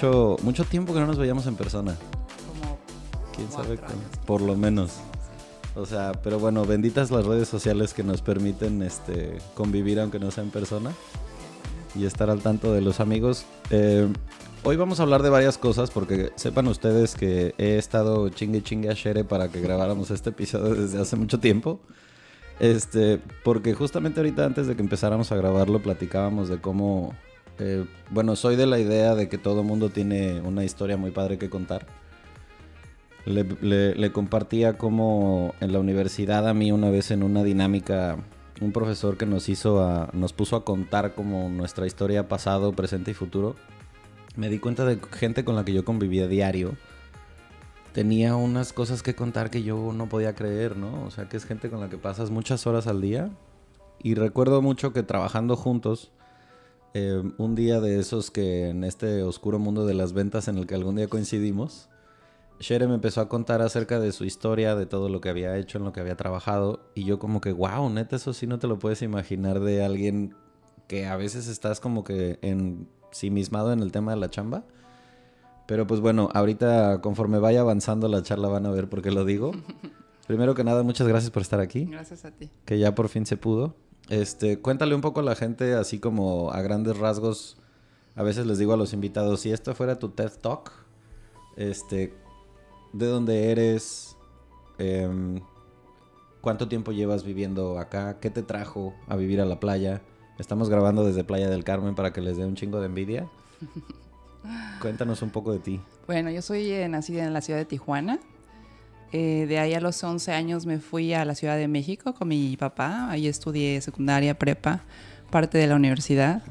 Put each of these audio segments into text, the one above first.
Mucho, mucho tiempo que no nos veíamos en persona. como ¿Quién sabe años. Por lo menos. O sea, pero bueno, benditas las redes sociales que nos permiten este, convivir aunque no sea en persona y estar al tanto de los amigos. Eh, hoy vamos a hablar de varias cosas porque sepan ustedes que he estado chingue chingue a Shere para que grabáramos este episodio desde hace mucho tiempo. Este, porque justamente ahorita antes de que empezáramos a grabarlo platicábamos de cómo, eh, bueno, soy de la idea de que todo mundo tiene una historia muy padre que contar. Le, compartía como en la universidad a mí una vez en una dinámica un profesor que nos hizo nos puso a contar como nuestra historia pasado, presente y futuro. Me di cuenta de gente con la que yo convivía diario tenía unas cosas que contar que yo no podía creer, ¿no? O sea, que es gente con la que pasas muchas horas al día. Y recuerdo mucho que trabajando juntos, eh, un día de esos que en este oscuro mundo de las ventas en el que algún día coincidimos, Shere me empezó a contar acerca de su historia, de todo lo que había hecho, en lo que había trabajado. Y yo como que, wow, neta, eso sí no te lo puedes imaginar de alguien que a veces estás como que ensimismado en el tema de la chamba. Pero pues bueno, ahorita conforme vaya avanzando la charla van a ver por qué lo digo. Primero que nada, muchas gracias por estar aquí, Gracias a ti. que ya por fin se pudo. Este, cuéntale un poco a la gente, así como a grandes rasgos. A veces les digo a los invitados, si esto fuera tu TED Talk, este, ¿de dónde eres? Em, ¿Cuánto tiempo llevas viviendo acá? ¿Qué te trajo a vivir a la playa? Estamos grabando desde Playa del Carmen para que les dé un chingo de envidia. Cuéntanos un poco de ti. Bueno, yo soy eh, nacida en la ciudad de Tijuana. Eh, de ahí a los 11 años me fui a la Ciudad de México con mi papá. Ahí estudié secundaria, prepa, parte de la universidad.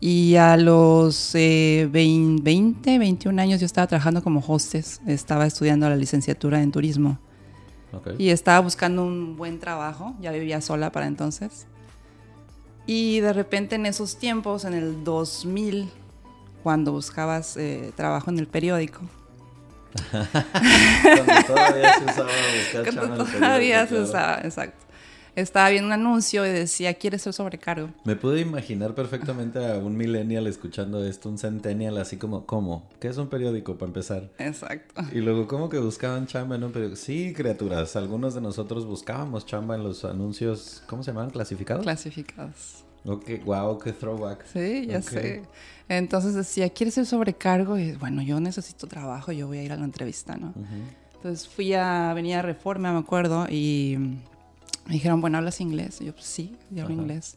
Y a los eh, 20, 20, 21 años yo estaba trabajando como hostess. Estaba estudiando la licenciatura en turismo. Ok. Y estaba buscando un buen trabajo, ya vivía sola para entonces. Y de repente en esos tiempos, en el 2000, cuando buscabas eh, trabajo en el periódico, Cuando todavía se usaba buscar cuando todavía se usaba, exacto. Estaba viendo un anuncio y decía, ¿quieres ser sobrecargo? Me pude imaginar perfectamente a un millennial escuchando esto, un centennial así como, ¿cómo? ¿Qué es un periódico para empezar? Exacto. Y luego, ¿cómo que buscaban chamba en un periódico? Sí, criaturas, algunos de nosotros buscábamos chamba en los anuncios, ¿cómo se llamaban? ¿Clasificados? Clasificados. Ok, wow, qué throwback. Sí, ya sé. Entonces decía, ¿quieres ser sobrecargo? Y bueno, yo necesito trabajo, yo voy a ir a la entrevista, ¿no? Entonces fui a Avenida Reforma, me acuerdo, y me dijeron, bueno, ¿hablas inglés? Y yo, pues sí, yo hablo inglés.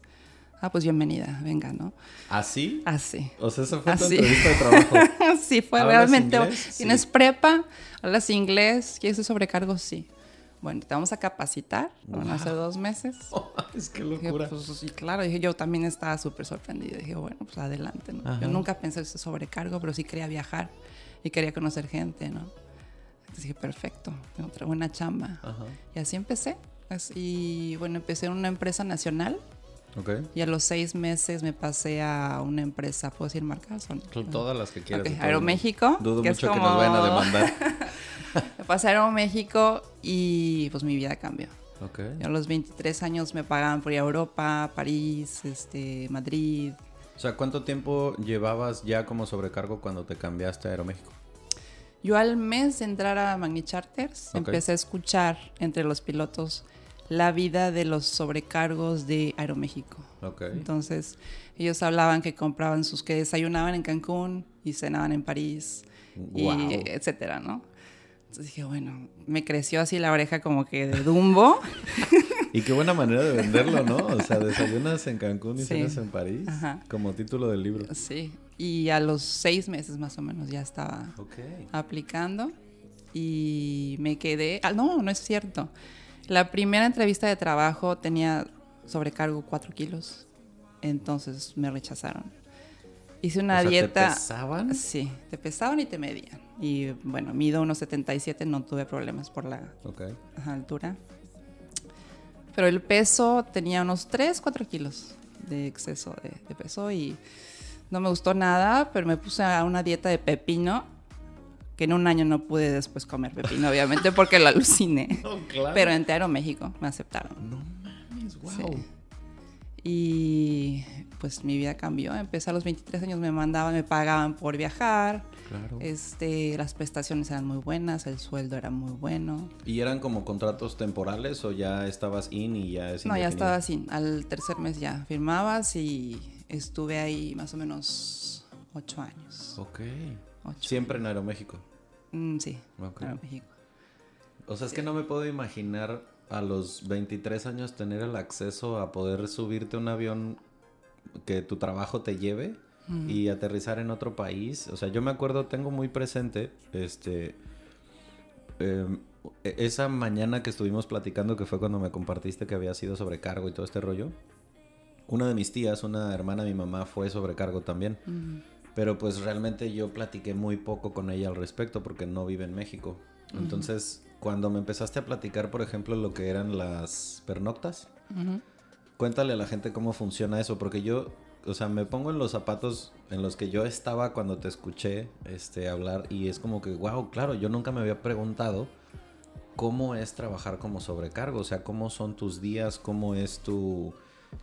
Ah, pues bienvenida, venga, ¿no? ¿Así? Así. O sea, esa fue tu Así. entrevista de trabajo. sí, fue ¿Hablas realmente. inglés? ¿Tienes Sí. prepa? ¿Hablas inglés? ¿Quieres ser sobrecargo? Sí. Bueno, te vamos a capacitar. A ser dos meses. es que Dije, locura. pues sí, claro. Dije, yo también estaba súper sorprendida. Dije, bueno, pues adelante. ¿no? Yo nunca pensé ser sobrecargo, pero sí quería viajar y quería conocer gente, ¿no? Entonces dije, perfecto, tengo otra buena chamba. Ajá. Y así empecé. Y bueno, empecé en una empresa nacional. Y a los seis meses me pasé a una empresa, ¿puedo decir marcas? Todas las que quieras. Aeroméxico. Dudo mucho que nos vayan a demandar. me pasé a Aeroméxico y pues mi vida cambió. Okay. a los 23 años me pagaban por ir a Europa, París, este, Madrid. O sea, ¿cuánto tiempo llevabas ya como sobrecargo cuando te cambiaste a Aeroméxico? Yo al mes de entrar a Magni Charters empecé a escuchar entre los pilotos la vida de los sobrecargos de Aeroméxico. Entonces, ellos hablaban que compraban sus, que desayunaban en Cancún y cenaban en París, y etcétera, ¿no? Entonces dije, bueno, me creció así la oreja como que de Dumbo. y qué buena manera de venderlo, ¿no? O sea, desayunas en Cancún y cenas en París, como título del libro. Sí, y a los seis meses más o menos ya estaba aplicando y me quedé, ah, no, no es cierto. La primera entrevista de trabajo tenía sobrecargo 4 kilos, entonces me rechazaron. Hice una dieta. ¿Te pesaban? Sí, te pesaban y te medían. Y bueno, mido unos 77, no tuve problemas por la altura. Pero el peso tenía unos 3, 4 kilos de exceso de, de, peso y no me gustó nada, pero me puse a una dieta de pepino que en un año no pude después comer pepino, obviamente, porque lo aluciné. Pero en Teatro México me aceptaron. No mames, wow. Y pues mi vida cambió. Empecé a los 23 años, me mandaban, me pagaban por viajar. Claro. Este, las prestaciones eran muy buenas, el sueldo era muy bueno. ¿Y eran como contratos temporales o ya estabas in y ya es No, ya estaba in. Al tercer mes ya firmabas y estuve ahí más o menos ocho años. Ok. Siempre en Aeroméxico. Mm, sí, Aeroméxico. O sea, es que no me puedo imaginar a los 23 años tener el acceso a poder subirte a un avión que tu trabajo te lleve y aterrizar en otro país. O sea, yo me acuerdo, tengo muy presente, este, em, e, esa mañana que estuvimos platicando, que fue cuando me compartiste que había sido sobrecargo y todo este rollo. Una de mis tías, una hermana de mi mamá, fue sobrecargo también. Pero pues realmente yo platiqué muy poco con ella al respecto porque no vive en México. Entonces, cuando me empezaste a platicar, por ejemplo, lo que eran las pernoctas, cuéntale a la gente cómo funciona eso, porque yo, o sea, me pongo en los zapatos en los que yo estaba cuando te escuché este, hablar y es como que, wow, claro, yo nunca me había preguntado cómo es trabajar como sobrecargo, o sea, cómo son tus días, cómo es tu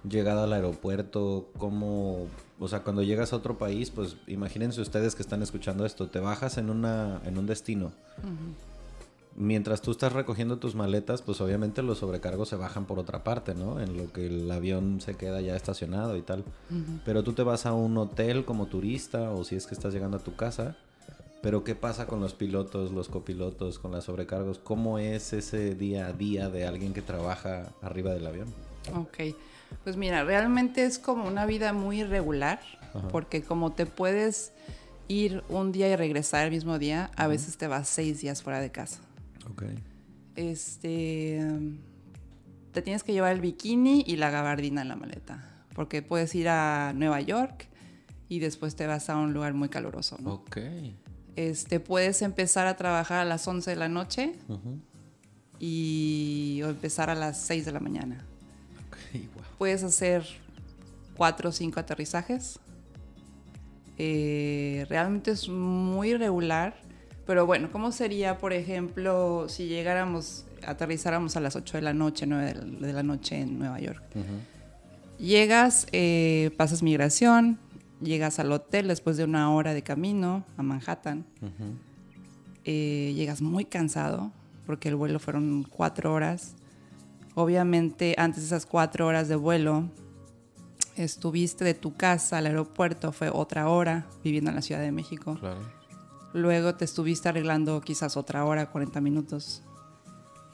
llegada al aeropuerto, cómo, o sea, cuando llegas a otro país, pues imagínense ustedes que están escuchando esto, te bajas en una en un destino. Mientras tú estás recogiendo tus maletas, pues obviamente los sobrecargos se bajan por otra parte, ¿no? En lo que el avión se queda ya estacionado y tal. Pero tú te vas a un hotel como turista o si es que estás llegando a tu casa. Pero ¿qué pasa con los pilotos, los copilotos, con las sobrecargos? ¿Cómo es ese día a día de alguien que trabaja arriba del avión? Ok. Pues mira, realmente es como una vida muy irregular, porque como te puedes ir un día y regresar el mismo día, a veces te vas seis días fuera de casa. Ok. Este, te tienes que llevar el bikini y la gabardina en la maleta, porque puedes ir a Nueva York y después te vas a un lugar muy caluroso. ¿no? Ok. Este, puedes empezar a trabajar a las 11 de la noche y o empezar a las 6 de la mañana. Puedes hacer cuatro o cinco aterrizajes. Eh, realmente es muy regular. Pero bueno, ¿cómo sería, por ejemplo, si llegáramos, aterrizáramos a las 8 de la noche, 9 de la noche en Nueva York? Llegas, eh, pasas migración, llegas al hotel después de una hora de camino a Manhattan. Eh, llegas muy cansado porque el vuelo fueron cuatro horas. Obviamente, antes de esas cuatro horas de vuelo, estuviste de tu casa al aeropuerto, fue otra hora viviendo en la Ciudad de México. Claro. Luego te estuviste arreglando quizás otra hora, 40 minutos.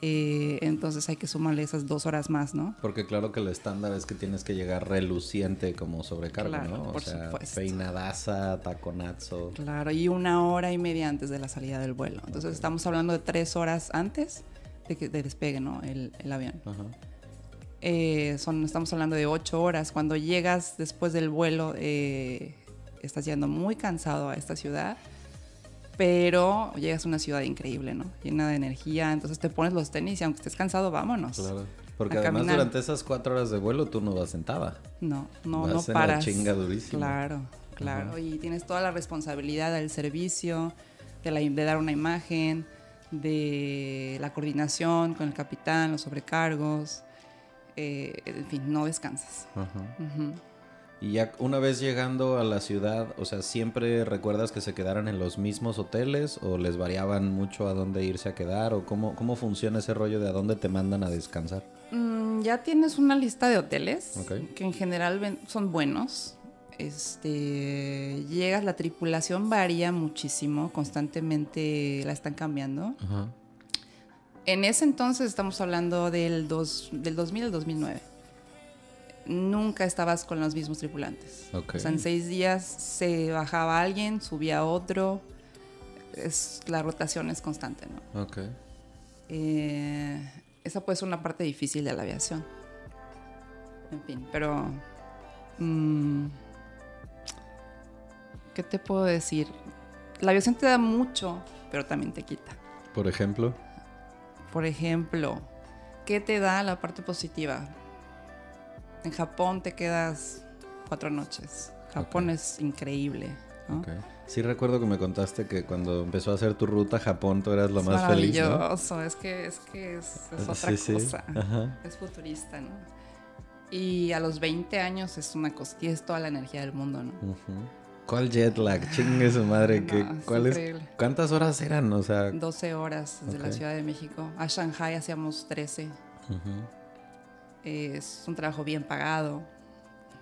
Eh, entonces hay que sumarle esas dos horas más, ¿no? Porque claro que el estándar es que tienes que llegar reluciente como sobrecargo, ¿no? O sea, peinadaza, taconazo. Claro, y una hora y media antes de la salida del vuelo. Entonces estamos hablando de tres horas antes de, que, despegue, ¿no? El, avión. Eh, son, estamos hablando de ocho horas. Cuando llegas después del vuelo, eh, estás yendo muy cansado a esta ciudad, pero llegas a una ciudad increíble, ¿no? Llena de energía, entonces te pones los tenis y aunque estés cansado, vámonos. Porque a además caminar. durante esas cuatro horas de vuelo tú no vas sentada. No, no, Vas no en la paras. chinga durísimo. Claro, claro. Y tienes toda la responsabilidad del servicio, de, la, de dar una imagen, de la coordinación con el capitán, los sobrecargos. eh, en fin, no descansas. Ajá. Ujú. Y ya una vez llegando a la ciudad, o sea, ¿siempre recuerdas que se quedaran en los mismos hoteles o les variaban mucho a dónde irse a quedar o cómo, cómo funciona ese rollo de a dónde te mandan a descansar? Mm, ya tienes una lista de hoteles que en general son buenos. Este, llegas, la tripulación varía muchísimo, constantemente la están cambiando. Ajá. En ese entonces estamos hablando del, dos, del 2000 al 2009. Nunca estabas con los mismos tripulantes. Ok. O sea, en seis días se bajaba alguien, subía otro. Es, la rotación es constante, ¿no? Ok. Eh, esa puede ser una parte difícil de la aviación. En fin, pero... mm, ¿Qué te puedo decir? La aviación te da mucho, pero también te quita. Por ejemplo. Por ejemplo, ¿qué te da la parte positiva? En Japón te quedas cuatro noches. Japón Ok. es increíble. ¿no? Ok. Sí recuerdo que me contaste que cuando empezó a hacer tu ruta a Japón tú eras lo es más feliz, ¿no? maravilloso, es que es, que es, es otra Sí, sí. cosa. Ajá. Es futurista, ¿no? Y a los 20 años es una cosa, tienes toda la energía del mundo, ¿no? Ujú. ¿Cuál jet lag? Chingue su madre. No, ¿qué- es increíble. ¿Cuántas horas eran? O sea... 12 horas desde Ok. la Ciudad de México. A Shanghai hacíamos 13. Es un trabajo bien pagado.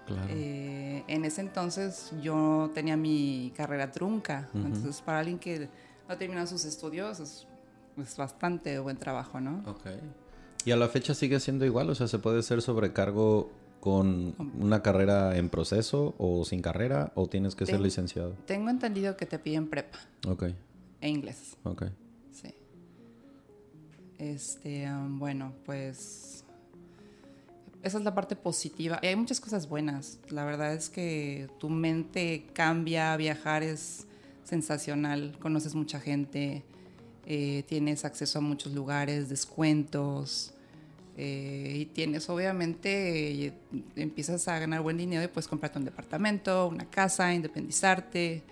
Claro. Eh, en ese entonces yo tenía mi carrera trunca. Entonces, para alguien que no terminó sus estudios, es, es bastante buen trabajo, ¿no? Ok. ¿Y a la fecha sigue siendo igual? O sea, ¿se puede ser sobrecargo con una carrera en proceso o sin carrera o tienes que ser licenciado? Tengo entendido que te piden prepa Ok, e inglés. ok. Sí. Este, um, bueno, pues. Esa es la parte positiva. Y hay muchas cosas buenas. La verdad es que tu mente cambia, viajar es sensacional, conoces mucha gente, eh, tienes acceso a muchos lugares, descuentos. eh, y tienes, obviamente, empiezas a ganar buen dinero y puedes comprarte un departamento, una casa, independizarte,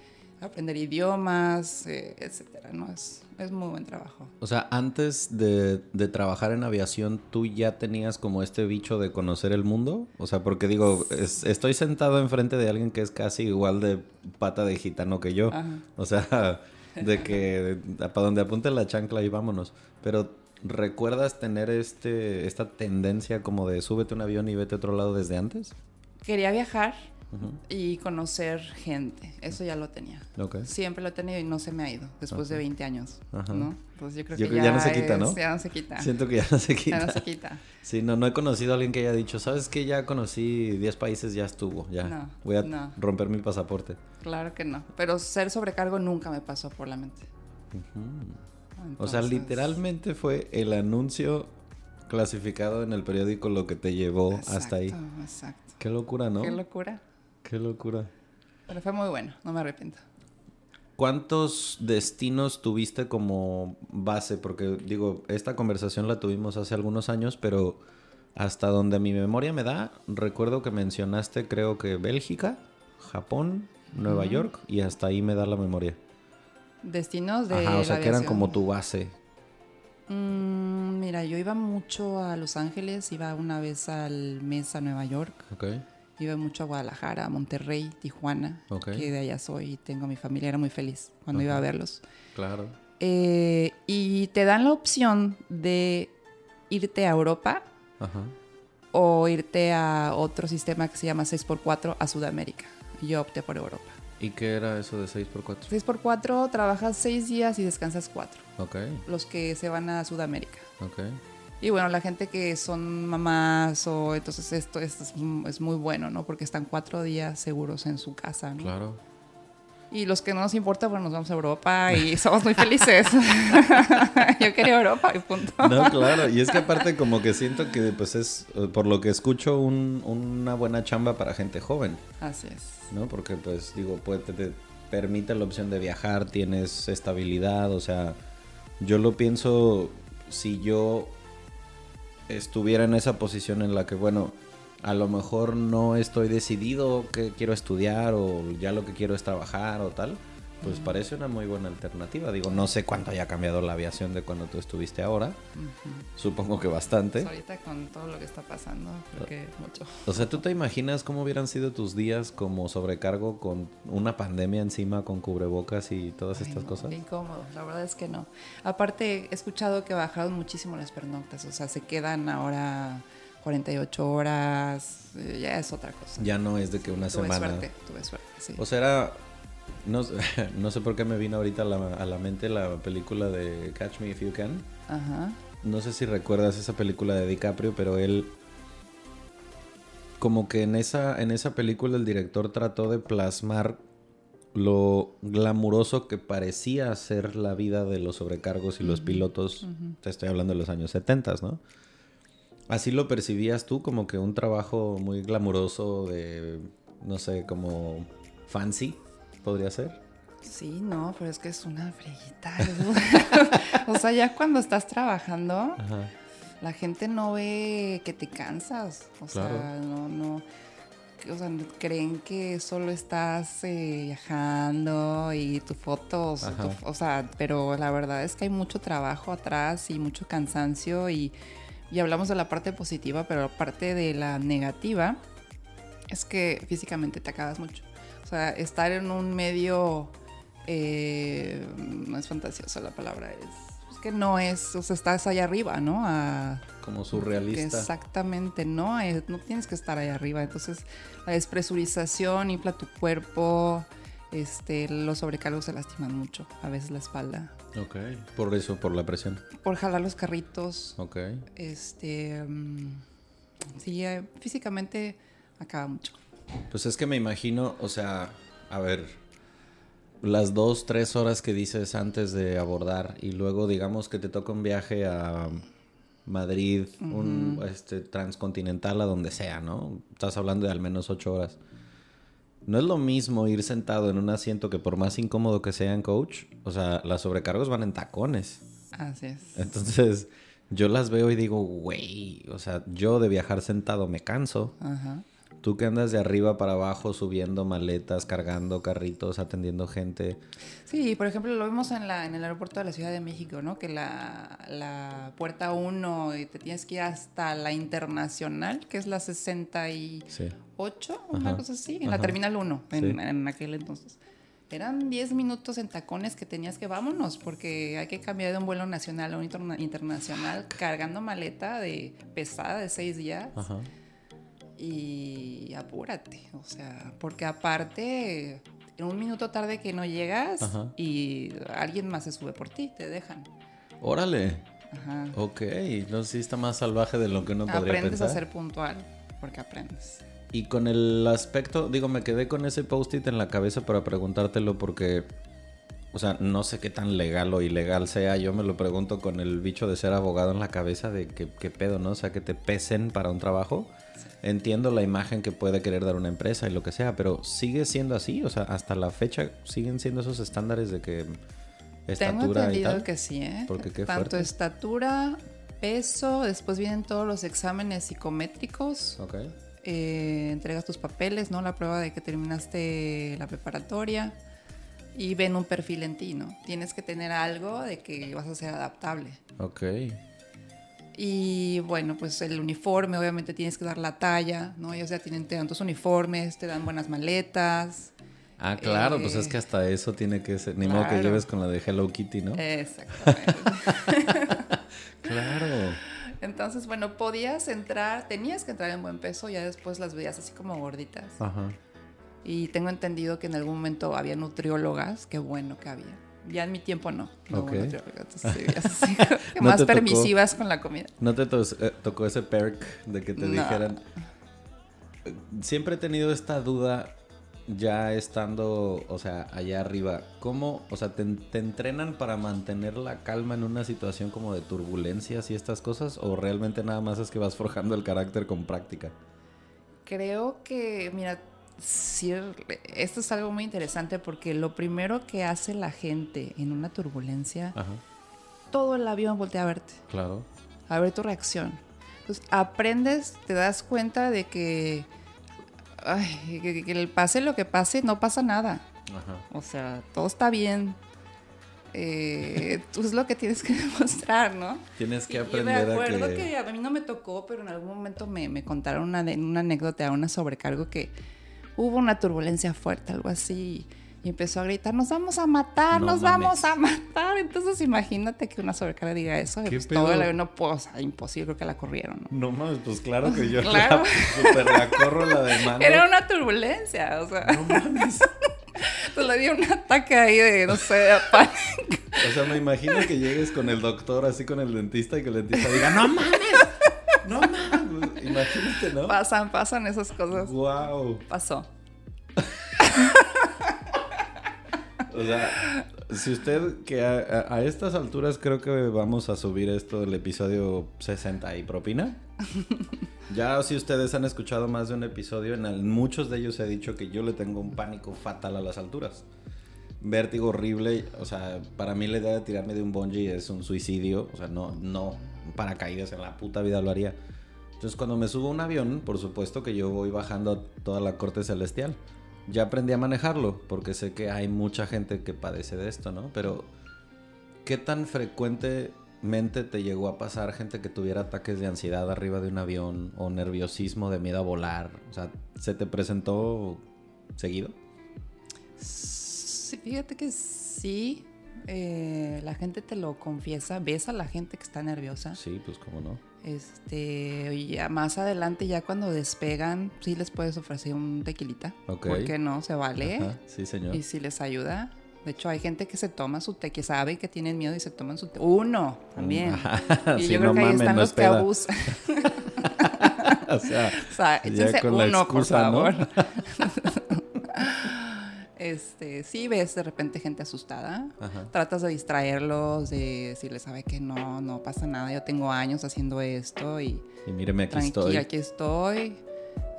aprender idiomas, eh, etcétera, ¿no? Es, es muy buen trabajo. O sea, antes de, de trabajar en aviación, ¿tú ya tenías como este bicho de conocer el mundo? O sea, porque digo, es- estoy sentado enfrente de alguien que es casi igual de pata de gitano que yo. Ajá. O sea, de que para donde apunte la chancla y vámonos. Pero ¿recuerdas tener este esta tendencia como de súbete un avión y vete a otro lado desde antes? Quería viajar Y conocer gente. Eso ya lo tenía. Siempre lo he tenido y no se me ha ido después de 20 años. Ajá. ¿no? Pues yo creo Yo que creo ya, que ya no se quita, es- ¿no? Ya no se quita. Siento que ya no se quita. Ya no se quita. Sí, no, no he conocido a alguien que haya dicho, ¿sabes qué? Ya conocí 10 países, ya estuvo, ya. No, Voy a no. romper mi pasaporte. Claro que no. Pero ser sobrecargo nunca me pasó por la mente. O sea, literalmente fue el anuncio clasificado en el periódico lo que te llevó hasta ahí. Exacto. Qué locura, ¿no? Qué locura. Qué locura. Pero fue muy bueno. No me arrepiento. ¿Cuántos destinos tuviste como base? Porque digo, esta conversación la tuvimos hace algunos años, pero hasta donde mi memoria me da, recuerdo que mencionaste creo que Bélgica, Japón, Nueva. York y hasta ahí me da la memoria. Destinos de. Ajá, o la sea que eran como tu base. Mm, mira, yo iba mucho a Los Ángeles, iba una vez al mes a Nueva York, Ok. Iba mucho a Guadalajara, a Monterrey, Tijuana, Ok. que de allá soy y tengo a mi familia, era muy feliz cuando iba a verlos. Claro. Eh, y te dan la opción de irte a Europa Ajá. o irte a otro sistema que se llama 6x4 a Sudamérica. Yo opté por Europa. ¿Y qué era eso de 6x4? 6x4 trabajas 6 días y descansas 4, Ok, los que se van a Sudamérica. ok. Y bueno, la gente que son mamás o entonces esto, es, es muy bueno, ¿no? Porque están cuatro días seguros en su casa, ¿no? Claro. Y los que no nos importa, bueno, nos vamos a Europa y somos muy felices. Yo quería Europa y punto. No, claro. Y es que aparte como que siento que pues es, eh, por lo que escucho, un- una buena chamba para gente joven, Así es. ¿no? Porque pues digo, te, te permite la opción de viajar, tienes estabilidad, o sea, yo lo pienso, si yo estuviera en esa posición en la que, bueno, a lo mejor no estoy decidido qué quiero estudiar o ya lo que quiero es trabajar o tal, pues parece una muy buena alternativa. Digo, no sé cuánto haya cambiado la aviación de cuando tú estuviste ahora. Supongo que bastante. Pues ahorita con todo lo que está pasando, creo que mucho. O sea, ¿tú te imaginas cómo hubieran sido tus días como sobrecargo con una pandemia encima, con cubrebocas y todas Ay, estas no, cosas? incómodo, la verdad es que no. Aparte, he escuchado que bajaron muchísimo las pernoctas, o sea, se quedan ahora 48 horas, eh, ya es otra cosa. Ya no es de que una tuve semana. suerte, tuve suerte, sí. O sea, era. No, sé- no sé por qué me vino ahorita a la, a la mente la película de Catch Me If You Can. Ajá. No sé si recuerdas esa película de DiCaprio, pero él. Como que en esa, en esa película el director trató de plasmar lo glamuroso que parecía ser la vida de los sobrecargos y los pilotos. Te estoy hablando de los años 70, ¿no? Así lo percibías tú, como que un trabajo muy glamuroso de, no sé, como fancy, podría ser. Sí, no, pero es que es una freguita. o sea, ya cuando estás trabajando, Ajá. la gente no ve que te cansas. O sea, no, no. O sea, creen que solo estás eh, viajando y tus fotos. Tu- o sea, pero la verdad es que hay mucho trabajo atrás y mucho cansancio. Y, y hablamos de la parte positiva, pero la parte de la negativa es que físicamente te acabas mucho. O sea, estar en un medio. eh, no es fantasioso la palabra, es. es que no es. O sea, estás allá arriba, ¿no? A, Como surrealista. Exactamente, no, no tienes que estar ahí arriba. Entonces, la despresurización infla tu cuerpo, este, los sobrecargos se lastiman mucho, a veces la espalda. Ok. Por eso, por la presión. Por jalar los carritos, Ok. este, mm, sí, eh, físicamente acaba mucho. Pues es que me imagino, o sea, a ver, las dos, tres horas que dices antes de abordar y luego digamos que te toca un viaje a Madrid, un este, transcontinental, a donde sea, ¿no? Estás hablando de al menos ocho horas. No es lo mismo ir sentado en un asiento que por más incómodo que sea en coach, o sea, las sobrecargos van en tacones. Así es. Entonces, yo las veo y digo, güey, o sea, yo de viajar sentado me canso. Ajá. Tú que andas de arriba para abajo subiendo maletas, cargando carritos, atendiendo gente. Sí, por ejemplo, lo vimos en, la, en el aeropuerto de la Ciudad de México, ¿no? Que la, la puerta 1 y te tienes que ir hasta la internacional, que es la 68, Sí. una Ajá, cosa así, en ajá. la terminal 1, en, Sí. en aquel entonces. Eran 10 minutos en tacones que tenías que vámonos, porque hay que cambiar de un vuelo nacional a un interna- internacional cargando maleta de pesada de 6 días Ajá. Y apúrate, o sea, porque aparte, en un minuto tarde que no llegas Ajá. y alguien más se sube por ti, te dejan. Órale. Ajá. Ok. No si está más salvaje de lo que uno podría Aprendes pensar. a ser puntual, porque aprendes. Y con el aspecto, digo, me quedé con ese post-it en la cabeza para preguntártelo porque, o sea, no sé qué tan legal o ilegal sea. Yo me lo pregunto con el bicho de ser abogado en la cabeza de que, qué pedo, ¿no? O sea, que te pesen para un trabajo. Entiendo la imagen que puede querer dar una empresa y lo que sea, pero sigue siendo así. O sea, hasta la fecha siguen siendo esos estándares de que Tengo estatura y entendido tal. que sí, ¿eh? Porque qué Tanto fuerte. estatura, peso, después vienen todos los exámenes psicométricos. Ok. eh, entregas tus papeles, ¿no? La prueba de que terminaste la preparatoria y ven un perfil en ti, ¿no? Tienes que tener algo de que vas a ser adaptable. Ok. Y bueno, pues el uniforme, obviamente tienes que dar la talla, ¿no? Ellos ya tienen, te dan tus uniformes, te dan buenas maletas. Ah, claro, pues Eh, es que hasta eso tiene que ser. Ni modo que lleves con la de Hello Kitty, ¿no? Exactamente. Claro. Entonces, bueno, podías entrar, tenías que entrar en buen peso, ya después las veías así como gorditas. Ajá. Y tengo entendido que en algún momento había nutriólogas, qué bueno que había. Ya en mi tiempo no, no hubo Ok. nutriólogas, entonces sí, veías así que ¿No más tocó? permisivas con la comida. ¿No te eh, tocó ese perk de que te dijeran? Siempre he tenido esta duda ya estando, o sea, allá arriba. ¿Cómo, o sea, te, te entrenan para mantener la calma en una situación como de turbulencias y estas cosas? ¿O realmente nada más es que vas forjando el carácter con práctica? Creo que, mira, esto es algo muy interesante porque lo primero que hace la gente en una turbulencia, Ajá, todo el avión voltea a verte, claro. a ver tu reacción. Entonces, aprendes, te das cuenta de que, ay, que, que pase lo que pase, no pasa nada. Ajá. O sea, todo está bien. Eh, tú es lo que tienes que demostrar, ¿no? Tienes que Y- y aprender me a acuerdo que... que... a mí no me tocó, pero en algún momento me, me contaron una, una anécdota, una sobrecargo que hubo una turbulencia fuerte, algo así. Y empezó a gritar, nos vamos a matar, No nos mames. vamos a matar. Entonces imagínate que una sobrecarga diga eso. ¿Qué pues todo el avión no puedo, o sea, imposible, creo que la corrieron. ¿no? No mames, pues claro que yo Claro. la, super la corro la demanda. Era una turbulencia, o sea, No mames. le dio un ataque ahí de, no sé, de pánico. O sea, me imagino que llegues con el doctor, así con el dentista, y que el dentista diga, ¡No mames! Imagínate, ¿no? Pasan, pasan esas cosas. ¡Wow! Pasó. O sea, si usted, que a, a- a estas alturas creo que vamos a subir esto del episodio 60 y propina. Ya si ustedes han escuchado más de un episodio, en el- muchos de ellos he dicho que yo le tengo un pánico fatal a las alturas. Vértigo horrible, o sea, para mí la idea de tirarme de un bungee es un suicidio, o sea, no, no, paracaídas en la puta vida lo haría. Entonces cuando me subo a un avión, por supuesto que yo voy bajando toda la corte celestial. Ya aprendí a manejarlo, porque sé que hay mucha gente que padece de esto, ¿no? Pero, ¿qué tan frecuentemente te llegó a pasar gente que tuviera ataques de ansiedad arriba de un avión o nerviosismo de miedo a volar? O sea, ¿se te presentó seguido? Sí, fíjate que sí. eh, la gente te lo confiesa. Ves a la gente que está nerviosa. Sí, pues cómo no. Este, ya más adelante, ya cuando despegan, sí les puedes ofrecer un tequilita. Ok. ¿Por qué no? Se vale. Ajá, sí, señor. Y si les ayuda. De hecho, hay gente que se toma su té, que sabe que tienen miedo y se toman su té. Uno, también. Ajá, y sí, yo creo no que ahí mames, están no los es que abusan. o sea, O sea, Ya échense con la uno, por excusa, ¿no? Este, sí ves de repente gente asustada. Ajá. Tratas de distraerlos, de decirles, sabe que no, no pasa nada, yo tengo años haciendo esto y y míreme aquí estoy. aquí estoy.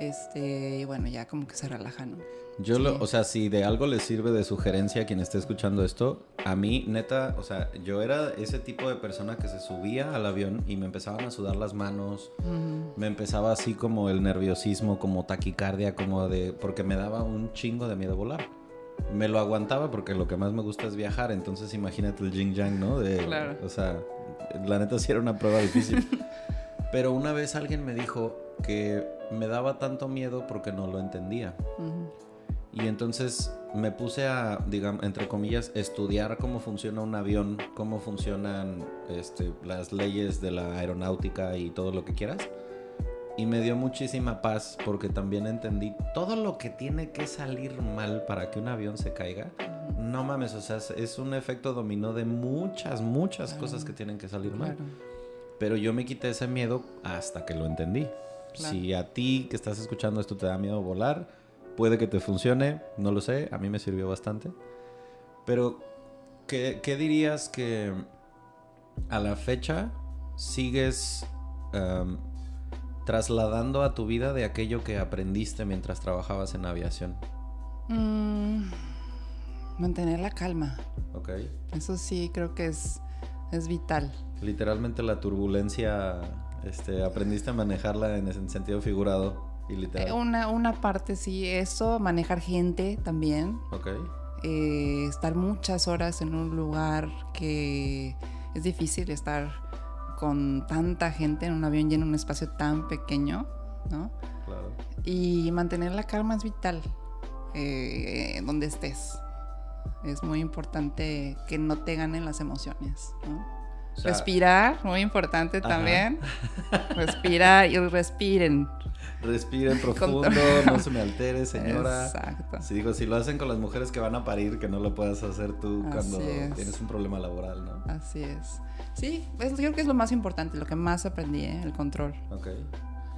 Este, y bueno, ya como que se relajan, ¿no? Yo lo, Sí. o sea, si de algo le sirve de sugerencia a quien esté escuchando esto, a mí, neta, o sea, yo era ese tipo de persona que se subía al avión y me empezaban a sudar las manos, Ujú. me empezaba así como el nerviosismo, como taquicardia, como de, porque me daba un chingo de miedo volar. Me lo aguantaba porque lo que más me gusta es viajar, entonces imagínate el yin yang, ¿no? De, Claro. O sea, la neta sí era una prueba difícil. Pero una vez alguien me dijo que me daba tanto miedo porque no lo entendía. Y entonces me puse a, digamos, entre comillas, estudiar cómo funciona un avión, cómo funcionan este, las leyes de la aeronáutica y todo lo que quieras. Y me dio muchísima paz porque también entendí todo lo que tiene que salir mal para que un avión se caiga. No mames, o sea, es- un efecto dominó de muchas, muchas Claro. cosas que tienen que salir mal. Claro. Pero yo me quité ese miedo hasta que lo entendí. Claro. Si a ti que estás escuchando esto te da miedo volar, puede que te funcione, no lo sé, a mí me sirvió bastante. Pero, ¿qué, qué dirías que a la fecha sigues trasladando a tu vida de aquello que aprendiste mientras trabajabas en aviación? Mm, mantener la calma. ¿Ok? Eso sí, creo que es, es vital. Literalmente la turbulencia, este, aprendiste a manejarla en, en sentido figurado y literal. Eh, Una, una parte sí, eso, manejar gente también. Ok. eh, estar muchas horas en un lugar que es difícil estar con tanta gente en un avión y en un espacio tan pequeño, ¿no? Claro. Y mantener la calma es vital, eh, donde estés. Es muy importante que no te ganen las emociones, ¿no? O sea, Respirar, muy importante Ajá. también. Respirar y respiren. Respiren profundo, no se me altere, señora. Exacto. Si digo, si lo hacen con las mujeres que van a parir, que no lo puedas hacer tú Así cuando es. tienes un problema laboral, ¿no? Así es. Sí, es- yo creo que es lo más importante, lo que más aprendí, ¿eh? el control. Ok.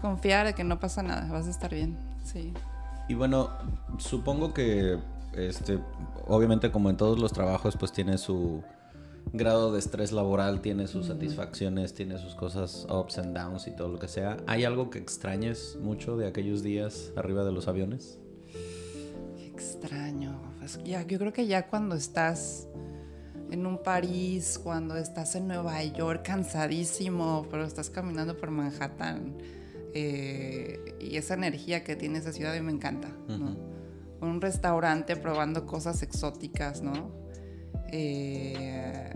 Confiar de que no pasa nada, vas a estar bien. Sí. Y bueno, supongo que, este, obviamente como en todos los trabajos, pues tiene su grado de estrés laboral, tiene sus satisfacciones, tiene sus cosas ups and downs y todo lo que sea. ¿Hay algo que extrañes mucho de aquellos días arriba de los aviones? Qué extraño. Pues ya, yo creo que ya cuando estás en un París, cuando estás en Nueva York cansadísimo, pero estás caminando por Manhattan. eh, y esa energía que tiene esa ciudad a mí me encanta. Un restaurante probando cosas exóticas, ¿no? Eh,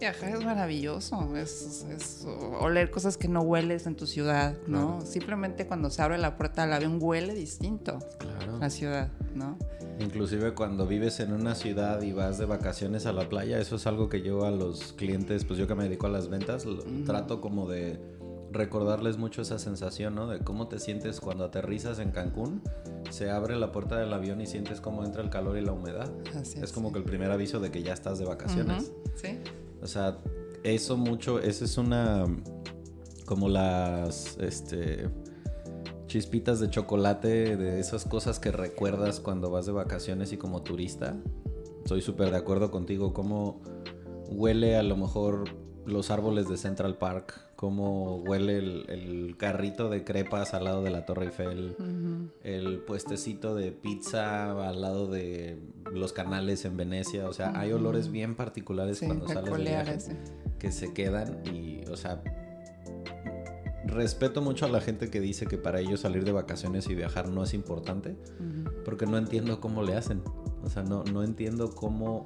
viajar es maravilloso, es, es oler cosas que no hueles en tu ciudad, ¿no? Claro. Simplemente cuando se abre la puerta del avión huele distinto Claro. la ciudad, ¿no? Inclusive cuando vives en una ciudad y vas de vacaciones a la playa, eso es algo que yo a los clientes, pues yo que me dedico a las ventas, trato como de recordarles mucho esa sensación, ¿no? De cómo te sientes cuando aterrizas en Cancún, se abre la puerta del avión y sientes cómo entra el calor y la humedad. Así es es, como que el primer aviso de que ya estás de vacaciones. Sí. O sea, eso mucho, esa es una como las este chispitas de chocolate, de esas cosas que recuerdas cuando vas de vacaciones y como turista. Estoy súper de acuerdo contigo, cómo huele a lo mejor los árboles de Central Park, cómo huele el, el carrito de crepas al lado de la Torre Eiffel, el puestecito de pizza al lado de los canales en Venecia. O sea, hay olores bien particulares Sí, cuando sales de viaje sí. que se quedan y, o sea, respeto mucho a la gente que dice que para ellos salir de vacaciones y viajar no es importante, porque no entiendo cómo le hacen. O sea, no, no entiendo cómo,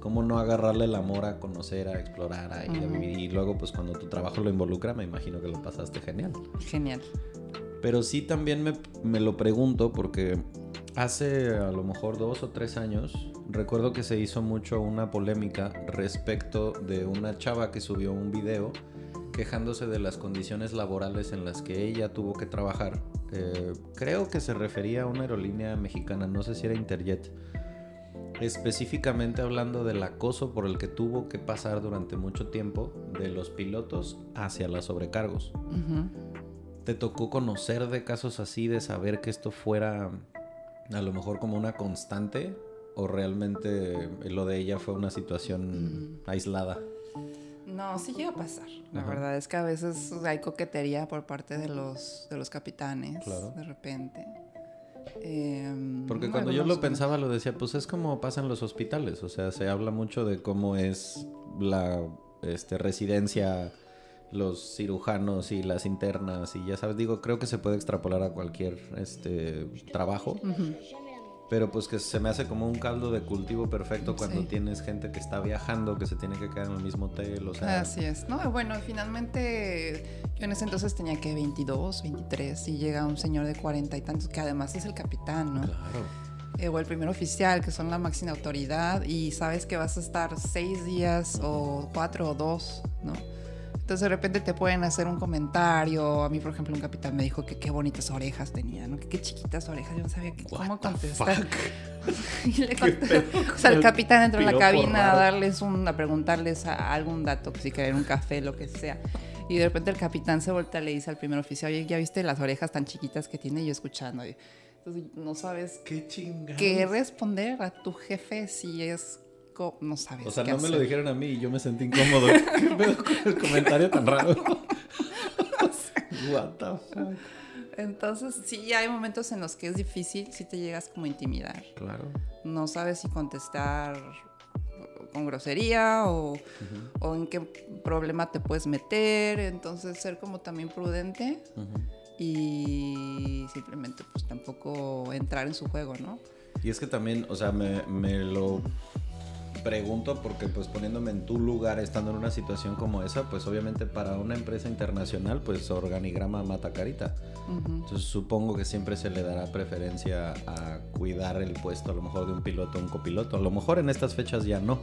cómo no agarrarle el amor a conocer, a explorar, a ir a Ujú. vivir. Y luego, pues cuando tu trabajo lo involucra, me imagino que lo pasaste genial. Genial. Pero sí también me, me lo pregunto porque hace a lo mejor dos o tres años recuerdo que se hizo mucho una polémica respecto de una chava que subió un video quejándose de las condiciones laborales en las que ella tuvo que trabajar. Eh, creo que se refería a una aerolínea mexicana, no sé si era Interjet. Específicamente hablando del acoso por el que tuvo que pasar durante mucho tiempo de los pilotos hacia las sobrecargos. ¿Te tocó conocer de casos así, de saber que esto fuera a lo mejor como una constante? ¿O realmente lo de ella fue una situación aislada? No, sí llega a pasar. La Ajá. verdad es que a veces hay coquetería por parte de los, de los capitanes, Claro. de repente. Em, Porque cuando yo lo pensaba lo decía, pues es como pasa en los hospitales, o sea, se habla mucho de cómo es la este, residencia, los cirujanos y las internas y ya sabes, digo, creo que se puede extrapolar a cualquier este trabajo, Ujú. Pero pues que se me hace como un caldo de cultivo perfecto cuando Sí. tienes gente que está viajando, que se tiene que quedar en el mismo hotel, o sea, Así es. No, bueno, finalmente yo en ese entonces tenía que 22, 23 y llega un señor de 40 y tantos que además es el capitán, ¿no? claro. Eh, o el primer oficial, que son la máxima autoridad y sabes que vas a estar seis días o cuatro o dos, ¿no? Entonces de repente te pueden hacer un comentario. A mí, por ejemplo, un capitán me dijo que qué bonitas orejas tenía, ¿no? Que qué chiquitas orejas. Yo no sabía que- cómo contestar. Y le ¿Qué conté- pedo o sea, el capitán entró en la cabina a darles un, a preguntarles a- algún dato, si querían un café, lo que sea. Y de repente el capitán se voltea y le dice al primer oficial, oye, ¿ya viste las orejas tan chiquitas que tiene? Y yo escuchando. Y- entonces no sabes Qué qué responder a tu jefe si es... No sabes O sea, qué no me lo dijeron a mí y yo me sentí incómodo. ¿Qué pedo con el comentario tan raro? What the fuck? Entonces, sí, hay momentos en los que es difícil, si te llegas como a intimidar. Claro. No sabes si contestar con grosería o, o en qué problema te puedes meter. Entonces, ser como también prudente y simplemente pues tampoco entrar en su juego, ¿no? Y es que también, o sea, me, me lo pregunto porque pues poniéndome en tu lugar, estando en una situación como esa, pues obviamente para una empresa internacional, pues organigrama mata carita. Ujú. Entonces supongo que siempre se le dará preferencia a cuidar el puesto a lo mejor de un piloto o un copiloto. A lo mejor en estas fechas ya no.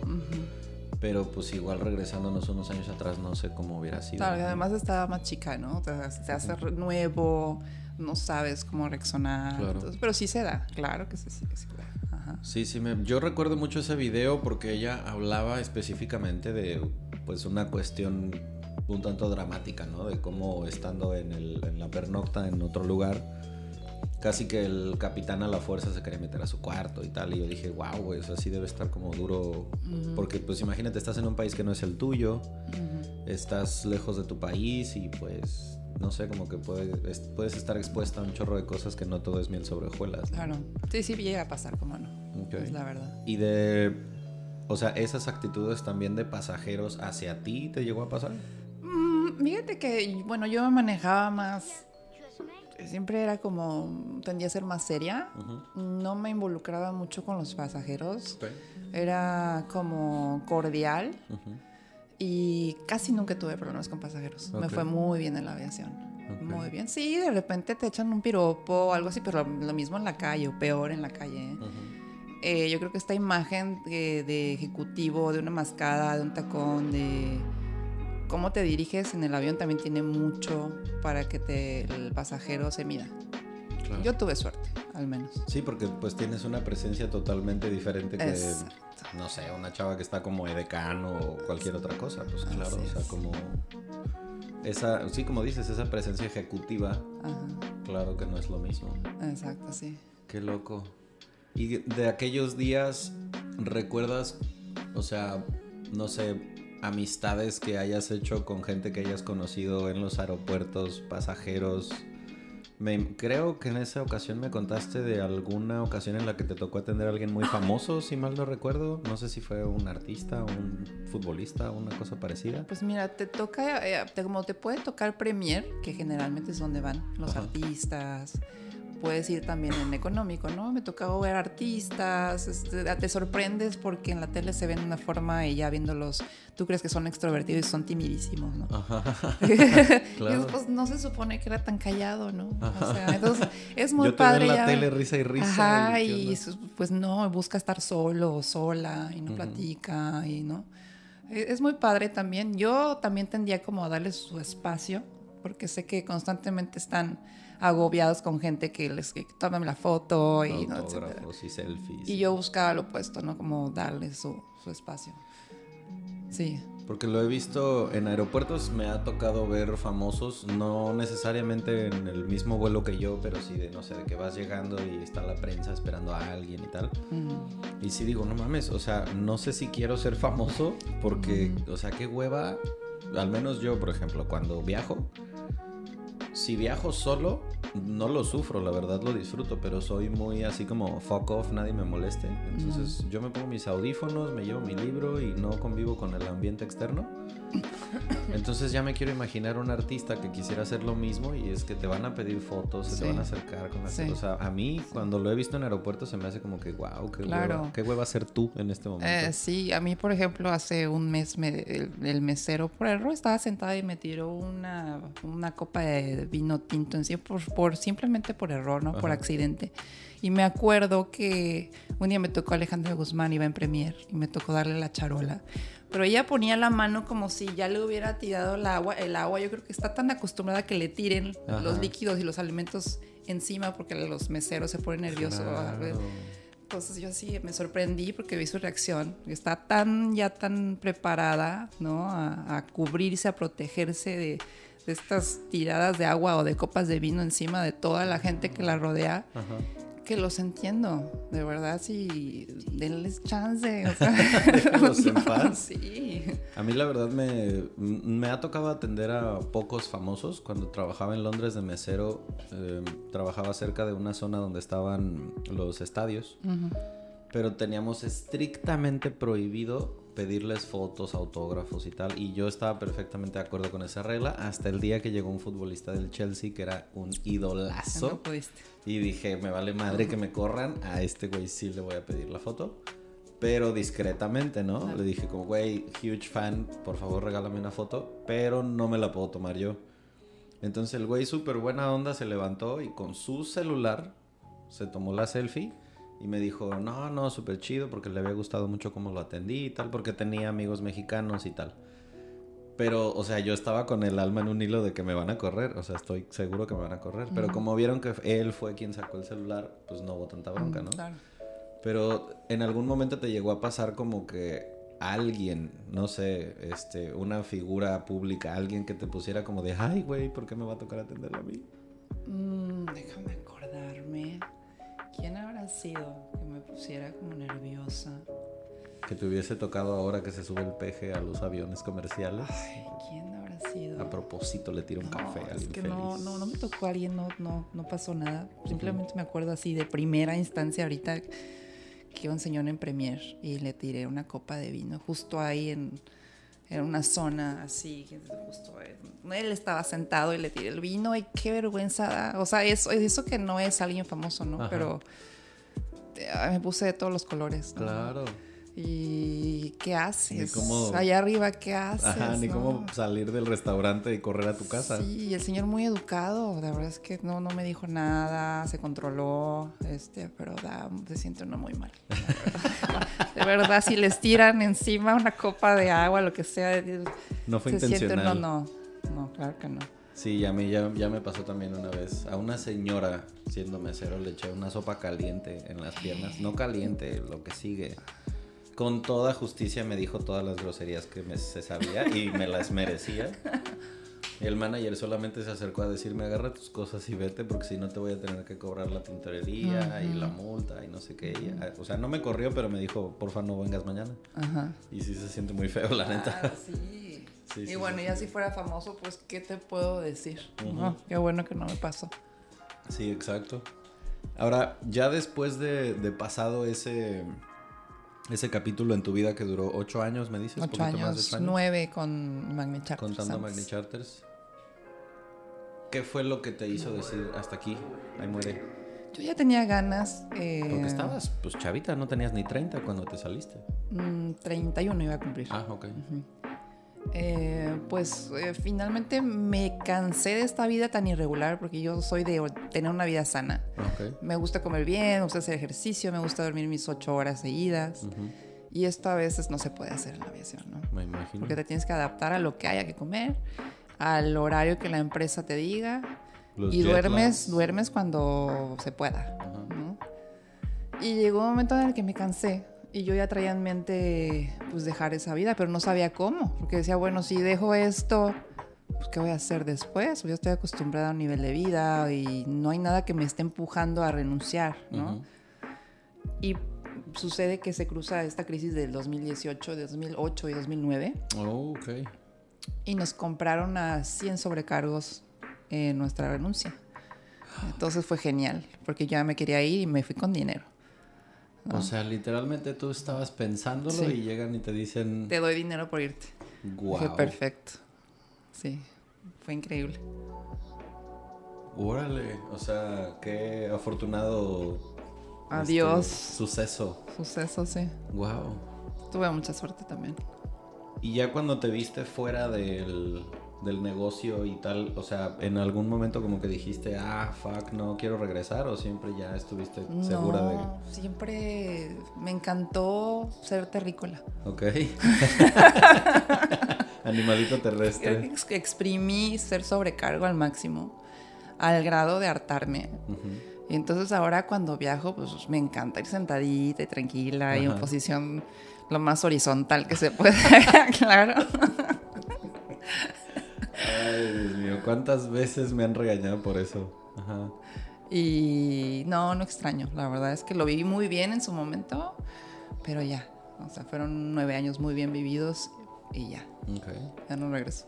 Pero pues igual regresándonos unos años atrás no sé cómo hubiera sido. Claro, además estaba más chica, ¿no? Te, te hace nuevo, no sabes cómo reaccionar. Claro. entonces- pero sí se da, claro que sí, sí, sí se da. Ajá. Sí, sí, me- yo recuerdo mucho ese video porque ella hablaba específicamente de pues una cuestión un tanto dramática, ¿no? De cómo estando en, el, en la pernocta en otro lugar, casi que el capitán a la fuerza se quería meter a su cuarto y tal. Y yo dije, wow, güey, o sea, sí debe estar como duro. Porque pues imagínate, estás en un país que no es el tuyo, Ujú. Estás lejos de tu país y pues... No sé, como que puede- es- puedes estar expuesta a un chorro de cosas que no todo es miel sobre hojuelas. ¿no? Claro. Sí, sí, llega a pasar, como no. Ok. Es la verdad. Y de O sea, esas actitudes también de pasajeros hacia ti te llegó a pasar. Mm, fíjate que, bueno, yo me manejaba más. Siempre era como. tendía a ser más seria. No me involucraba mucho con los pasajeros. Era como cordial. Y casi nunca tuve problemas con pasajeros. Me fue muy bien en la aviación. Muy bien. Sí, de repente te echan un piropo o algo así, pero lo mismo en la calle o peor en la calle. ¿eh? Eh, yo creo que esta imagen de, ejecutivo, de una mascada, de un tacón, de cómo te diriges en el avión también tiene mucho para que te, el pasajero se mida. Yo tuve suerte, al menos. Sí, porque pues tienes una presencia totalmente diferente que, no sé, una chava que está como edecán o cualquier otra cosa. Pues claro, o sea, como esa, sí, como dices, esa presencia ejecutiva, claro que no es lo mismo. Exacto, sí. Qué loco. Y de aquellos días, ¿recuerdas, o sea, no sé, amistades que hayas hecho con gente que hayas conocido en los aeropuertos, pasajeros? Me, creo que en esa ocasión me contaste de alguna ocasión en la que te tocó atender a alguien muy famoso, si mal no recuerdo. No sé si fue un artista, un futbolista, una cosa parecida. Pues mira, te toca, eh, como te puede tocar Premier, que generalmente es donde van los artistas puedes ir también en económico, ¿no? Me tocaba ver artistas, este, te sorprendes porque en la tele se ven de una forma y ya viéndolos, tú crees que son extrovertidos y son timidísimos, ¿no? Ajá. claro. pues no se supone que era tan callado, ¿no? O sea, entonces es muy Yo te padre. en la tele risa y risa. Ajá, y, pues no, busca estar solo o sola y no platica y no. E, es muy padre también. Yo también tendría como a darles su espacio porque sé que constantemente están agobiados con gente que les que toman la foto y, ¿no? y selfies. Y yo buscaba lo opuesto, ¿no? Como darle su, su espacio. Sí. Porque lo he visto en aeropuertos, me ha tocado ver famosos, no necesariamente en el mismo vuelo que yo, pero sí de, no sé, de que vas llegando y está la prensa esperando a alguien y tal. Y sí digo, no mames, o sea, no sé si quiero ser famoso porque, o sea, qué hueva, al menos yo, por ejemplo, cuando viajo, si viajo solo, no lo sufro, la verdad lo disfruto, pero soy muy así como fuck off, nadie me moleste. Entonces yo me pongo mis audífonos, me llevo mi libro y no convivo con el ambiente externo. Entonces ya me quiero imaginar un artista que quisiera hacer lo mismo y es que te van a pedir fotos, se te van a acercar con las O sea, a mí cuando lo he visto en aeropuertos se me hace como que wow, qué hueva, qué hueva ser tú en este momento. Eh, sí, a mí por ejemplo hace un mes me, el, mesero por error estaba sentada y me tiró una, una copa de vino tinto en sí por, por simplemente por error, ¿no? Por accidente. Y me acuerdo que un día me tocó Alejandra Guzmán, iba en Premier, y me tocó darle la charola. Pero ella ponía la mano como si ya le hubiera tirado el agua. El agua, yo creo que está tan acostumbrada a que le tiren los líquidos y los alimentos encima porque los meseros se ponen nerviosos. Entonces yo sí me sorprendí porque vi su reacción. Está tan, ya tan preparada, ¿no? A, a cubrirse, a protegerse de, de, estas tiradas de agua o de copas de vino encima de toda la gente que la rodea. Ajá que los entiendo, de verdad, sí, denles chance. O sea, Sí. A mí la verdad me, me, ha tocado atender a pocos famosos. Cuando trabajaba en Londres de mesero, em, trabajaba cerca de una zona donde estaban los estadios, pero teníamos estrictamente prohibido pedirles fotos, autógrafos y tal. Y yo estaba perfectamente de acuerdo con esa regla hasta el día que llegó un futbolista del Chelsea que era un idolazo. y dije, me vale madre que me corran, a este güey sí le voy a pedir la foto. Pero discretamente, ¿no? Le dije como, güey, huge fan, por favor regálame una foto, pero no me la puedo tomar yo. Entonces el güey súper buena onda se levantó y con su celular se tomó la selfie y me dijo, no, no, súper chido porque le había gustado mucho cómo lo atendí y tal, porque tenía amigos mexicanos y tal. Pero, o sea, yo estaba con el alma en un hilo de que me van a correr, o sea, estoy seguro que me van a correr. Pero como vieron que él fue quien sacó el celular, pues no hubo tanta bronca, ¿no? Claro. Pero en algún momento te llegó a pasar como que alguien, no sé, este, una figura pública, alguien que te pusiera como de, ay, güey, ¿por qué me va a tocar atenderlo a mí? Mm, déjame acordarme. ¿Quién habrá sido que me pusiera como nerviosa? Que te hubiese tocado ahora que se sube el peje a los aviones comerciales. Ay, ¿quién habrá sido? A propósito, le tiro un café a alguien. Es que no, no, no me tocó a alguien, no, no, no pasó nada. Simplemente me acuerdo así de primera instancia ahorita que un señor en Premier y le tiré una copa de vino justo ahí en, en una zona así, justo él estaba sentado y le tiré el vino y qué vergüenza da. O sea, eso, eso que no es alguien famoso, ¿no? Pero eh, me puse de todos los colores. Claro. ¿Y qué haces? Allá arriba, ¿qué haces? Ajá, ni cómo salir del restaurante y correr a tu casa. Sí, el señor muy educado, la verdad es que no, no me dijo nada, se controló, este, pero da, se siente uno muy mal. De verdad, si les tiran encima una copa de agua, lo que sea, no fue intencional. no, no, no, claro que no. Sí, a mí ya, ya me pasó también una vez. A una señora, siendo mesero, le eché una sopa caliente en las piernas. No caliente, lo que sigue con toda justicia me dijo todas las groserías que me, se sabía y me las merecía. El manager solamente se acercó a decirme, agarra tus cosas y vete porque si no te voy a tener que cobrar la tintorería y la multa y no sé qué. o sea, no me corrió, pero me dijo, porfa, no vengas mañana. Ajá. Y sí se siente muy feo, la neta. sí. y bueno, ya si fuera famoso, pues, ¿qué te puedo decir? qué bueno que no me pasó. Sí, exacto. Ahora, ya después de pasado ese ese capítulo en tu vida que duró ocho años, me dices. Ocho años, nueve con Magni Charters. Contando Magni Charters. ¿Qué fue lo que te hizo decir hasta aquí? Ahí muere. Yo ya tenía ganas. Eh... Porque estabas, pues chavita, no tenías ni 30 cuando te saliste. 31 mm, iba a cumplir. Ah, ok. Eh, pues eh, finalmente me cansé de esta vida tan irregular porque yo soy de tener una vida sana. Me gusta comer bien, me gusta hacer ejercicio, me gusta dormir mis ocho horas seguidas. Y esto a veces no se puede hacer en la aviación, ¿no? Me imagino. Porque te tienes que adaptar a lo que haya que comer, al horario que la empresa te diga. y duermes, duermes cuando se pueda. Y llegó un momento en el que me cansé y yo ya traía en mente pues dejar esa vida, pero no sabía cómo, porque decía, bueno, si dejo esto, pues ¿qué voy a hacer después? Pues yo estoy acostumbrada a un nivel de vida y no hay nada que me esté empujando a renunciar, ¿no? Y sucede que se cruza esta crisis del 2018, de 2008 y 2009. Oh. Y nos compraron a 100 sobrecargos en nuestra renuncia. Entonces fue genial, porque ya me quería ir y me fui con dinero. O sea, literalmente tú estabas pensándolo y llegan y te dicen... Te doy dinero por irte. Fue perfecto. Sí, fue increíble. Órale, o sea, qué afortunado... Adiós. Este, suceso. Suceso, sí. Wow. Tuve mucha suerte también. Y ya cuando te viste fuera del, del negocio y tal? O sea, ¿en algún momento como que dijiste, ah, fuck, no quiero regresar? ¿O siempre ya estuviste segura de...? siempre me encantó ser terrícola. Ok. Animalito terrestre. Exprimí ser sobrecargo al máximo, al grado de hartarme. Y entonces ahora cuando viajo, pues me encanta ir sentadita y tranquila y en posición lo más horizontal que se pueda, claro. Ay, Dios mío, ¿cuántas veces me han regañado por eso? Ajá. Y no, no extraño. La verdad es que lo viví muy bien en su momento, pero ya. O sea, fueron nueve años muy bien vividos y ya. Okay. Ya no regreso.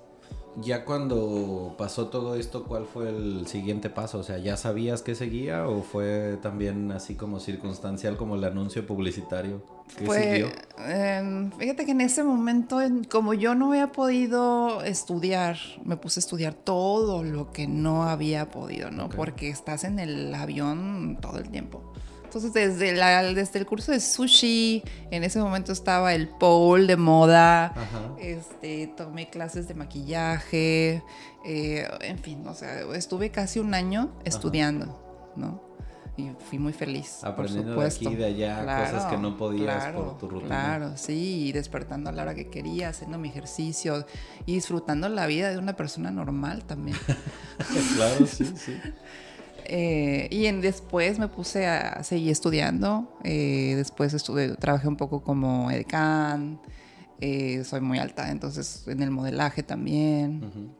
Ya cuando pasó todo esto, ¿cuál fue el siguiente paso? O sea, ¿ya sabías que seguía o fue también así como circunstancial como el anuncio publicitario? ¿Qué siguió? Em, fíjate que en ese momento, como yo no había podido estudiar, me puse a estudiar todo lo que no había podido, ¿no? Porque estás en el avión todo el tiempo. Entonces, desde, la, desde el curso de sushi, en ese momento estaba el pole de moda, este, tomé clases de maquillaje, eh, en fin, o sea, estuve casi un año estudiando, ¿no? Y fui muy feliz. Aprendiendo por de aquí de allá cosas que no podías por tu rutina. Claro, sí, y despertando a la hora que quería, haciendo mi ejercicio y disfrutando la vida de una persona normal también. claro, sí, sí. Eh, y en, después me puse a seguir estudiando. Eh, después estuve, trabajé un poco como edecán. Eh, soy muy alta, entonces en el modelaje también.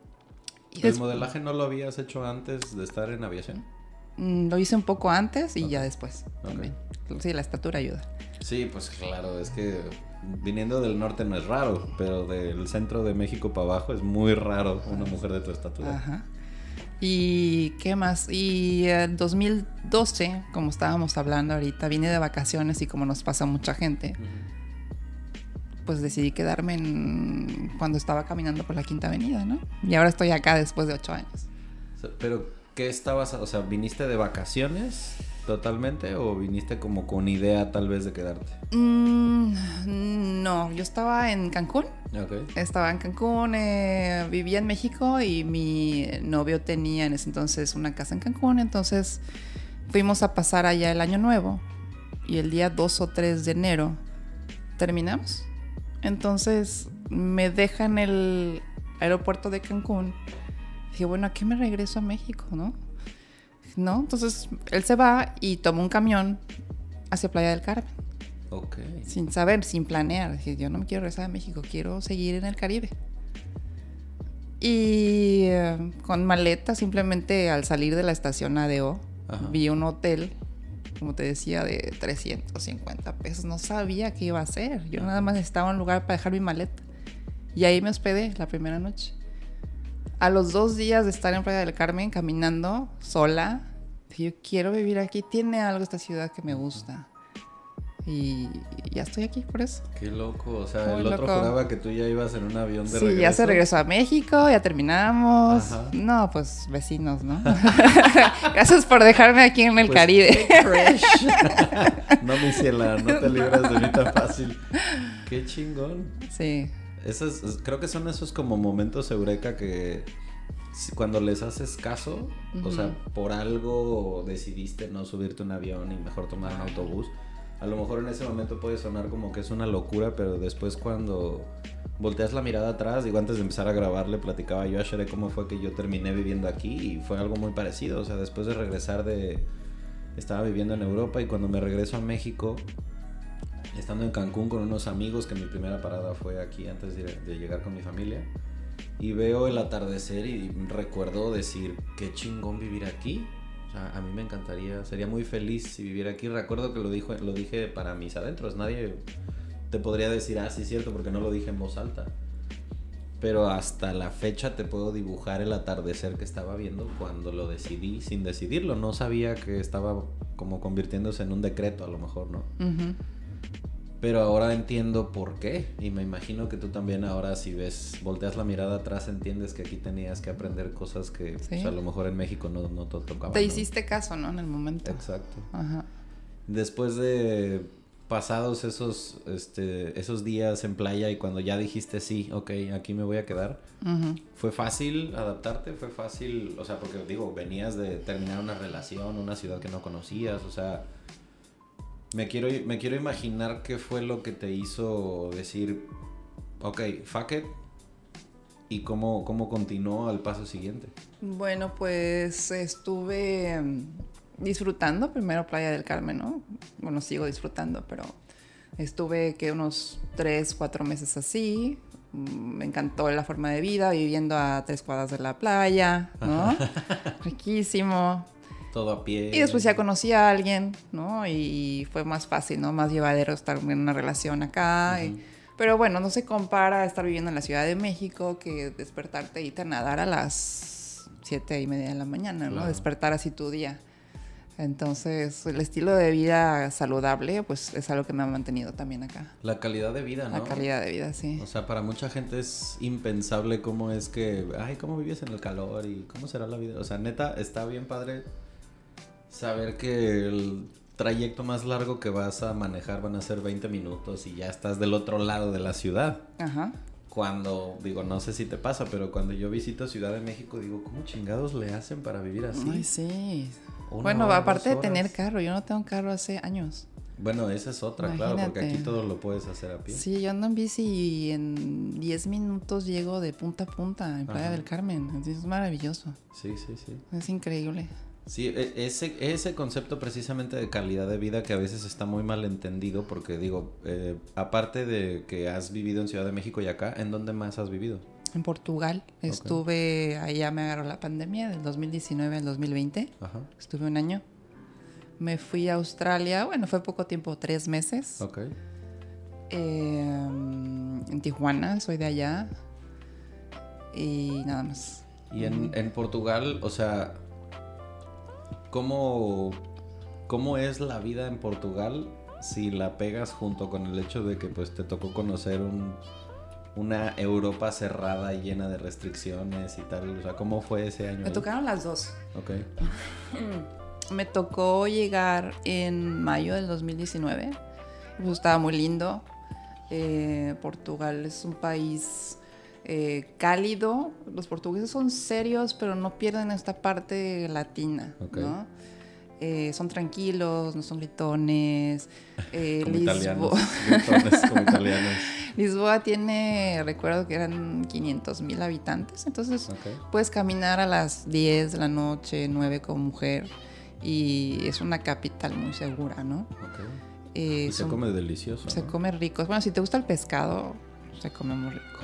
¿El modelaje no lo habías hecho antes de estar en aviación? Mm, lo hice un poco antes y ya después. Sí, la estatura ayuda. Sí, pues claro, es que viniendo del norte no es raro, pero del centro de México para abajo es muy raro una mujer de tu estatura. Ajá. ¿Y qué más? Y en 2012, como estábamos hablando ahorita, vine de vacaciones y como nos pasa a mucha gente, pues decidí quedarme en- cuando estaba caminando por la Quinta Avenida, ¿no? Y ahora estoy acá después de ocho años. Pero, ¿qué estabas? O sea, ¿viniste de vacaciones totalmente o viniste como con idea tal vez de quedarte? Mm, no, yo estaba en Cancún. Estaba en Cancún, eh, vivía en México y mi novio tenía en ese entonces una casa en Cancún, entonces fuimos a pasar allá el año nuevo y el día 2 o 3 de enero terminamos. Entonces me deja en el aeropuerto de Cancún. Dije, bueno, ¿a qué me regreso a México, no? ¿No? Entonces él se va y toma un camión hacia Playa del Carmen sin saber, sin planear. Dije, yo no me quiero regresar a México, quiero seguir en el Caribe. Y eh, con maleta, simplemente al salir de la estación ADO, Ajá. vi un hotel, como te decía, de 350 pesos. No sabía qué iba a hacer. Yo nada más necesitaba un lugar para dejar mi maleta. Y ahí me hospedé la primera noche. A los dos días de estar en Playa del Carmen caminando sola, yo quiero vivir aquí. Tiene algo esta ciudad que me gusta. Y ya estoy aquí por eso. Qué loco. O sea, Muy el otro loco. juraba que tú ya ibas en un avión de Sí, regreso. ya se regresó a México, ya terminamos. Ajá. No, pues vecinos, ¿no? Gracias por dejarme aquí en el Pues, Caribe. no, mi ciela, no te libras de mí tan fácil. Qué chingón. Sí, Esos, es- creo que son esos como momentos eureka que cuando les haces caso, o sea, por algo decidiste no subirte un avión y mejor tomar un autobús. A lo mejor en ese momento puede sonar como que es una locura, pero después cuando volteas la mirada atrás, digo, antes de empezar a grabar le platicaba yo a Shere cómo fue que yo terminé viviendo aquí y fue algo muy parecido. O sea, después de regresar de... Estaba viviendo en Europa y cuando me regreso a México, estando en Cancún con unos amigos, que mi primera parada fue aquí antes de, llegar con mi familia, y veo el atardecer y recuerdo decir, qué chingón vivir aquí. O sea, a mí me encantaría, sería muy feliz si viviera aquí. Recuerdo que lo, dijo, lo dije para mis adentros, nadie te podría decir, ah, sí, cierto, porque no lo dije en voz alta. Pero hasta la fecha te puedo dibujar el atardecer que estaba viendo cuando lo decidí sin decidirlo. No sabía que estaba como convirtiéndose en un decreto, a lo mejor, ¿no? Ujú. Pero ahora entiendo por qué. Y me imagino que tú también ahora si ves, volteas la mirada atrás, entiendes que aquí tenías que aprender cosas que Sí. pues, a lo mejor en México no, no te tocaban. Te ¿no? hiciste caso, ¿no? En el momento. Exacto. Ajá. Después de pasados esos, este, esos días en playa y cuando ya dijiste sí, ok, aquí me voy a quedar. ¿fue fácil adaptarte? ¿Fue fácil? O sea, porque digo, venías de terminar una relación, una ciudad que no conocías, o sea, me quiero, me quiero imaginar qué fue lo que te hizo decir, ok, fuck it, y cómo, cómo continuó al paso siguiente. Bueno, pues estuve mm, disfrutando primero Playa del Carmen, ¿no? Bueno, sigo disfrutando, pero estuve que unos tres, cuatro meses así. Me encantó la forma de vida, viviendo a tres cuadras de la playa, ¿no? Riquísimo. Todo a pie. Y después ya conocí a alguien, ¿no? Y fue más fácil, ¿no? Más llevadero estar en una relación acá. y- pero bueno, no se compara a estar viviendo en la Ciudad de México que despertarte y a nadar a las siete y media de la mañana, ¿no? Claro. Despertar así tu día. Entonces, el estilo de vida saludable, pues es algo que me ha mantenido también acá. La calidad de vida, ¿no? La calidad de vida, sí. O sea, para mucha gente es impensable cómo es que, ay, ¿cómo vives en el calor y cómo será la vida? O sea, neta, está bien padre saber que el trayecto más largo que vas a manejar van a ser 20 minutos y ya estás del otro lado de la ciudad. Ajá. Cuando, digo, no sé si te pasa, pero cuando yo visito Ciudad de México, digo, ¿cómo chingados le hacen para vivir así? Ay, sí. Una bueno, hora, aparte de tener carro, yo no tengo carro hace años. Bueno, esa es otra, claro, porque aquí todo lo puedes hacer a pie. Sí, yo ando en bici y en 10 minutos llego de punta a punta en Playa Ajá. del Carmen. Entonces, es maravilloso. Sí, sí, sí. Es increíble. Sí, e- ese, ese concepto precisamente de calidad de vida que a veces está muy mal entendido porque digo, eh, aparte de que has vivido en Ciudad de México y acá, ¿en dónde más has vivido? En Portugal estuve, allá me agarró la pandemia del 2019 al 2020. Ajá, Estuve un año. Me fui a Australia, bueno, fue poco tiempo, tres meses. ok. Eh, en Tijuana, soy de allá. Y nada más. Y en, en Portugal, o sea, ¿cómo, ¿cómo es la vida en Portugal si la pegas junto con el hecho de que pues te tocó conocer un, una Europa cerrada y llena de restricciones y tal? O sea, ¿cómo fue ese año? Me ahí? tocaron las dos. Ok. Me tocó llegar en mayo del 2019. Pues estaba muy lindo. Eh, Portugal es un país eh, cálido. Los portugueses son serios, pero no pierden esta parte latina. Eh, son tranquilos, no son gritones. Eh, Como Lisbo- italianos. gritones como italianos. Lisboa tiene, recuerdo que eran 500 mil habitantes, entonces. Puedes caminar a las 10 de la noche, 9 como mujer. Y es una capital muy segura, ¿no? Eh, Y se come delicioso. se ¿no? come rico. Bueno, si te gusta el pescado, se come muy rico.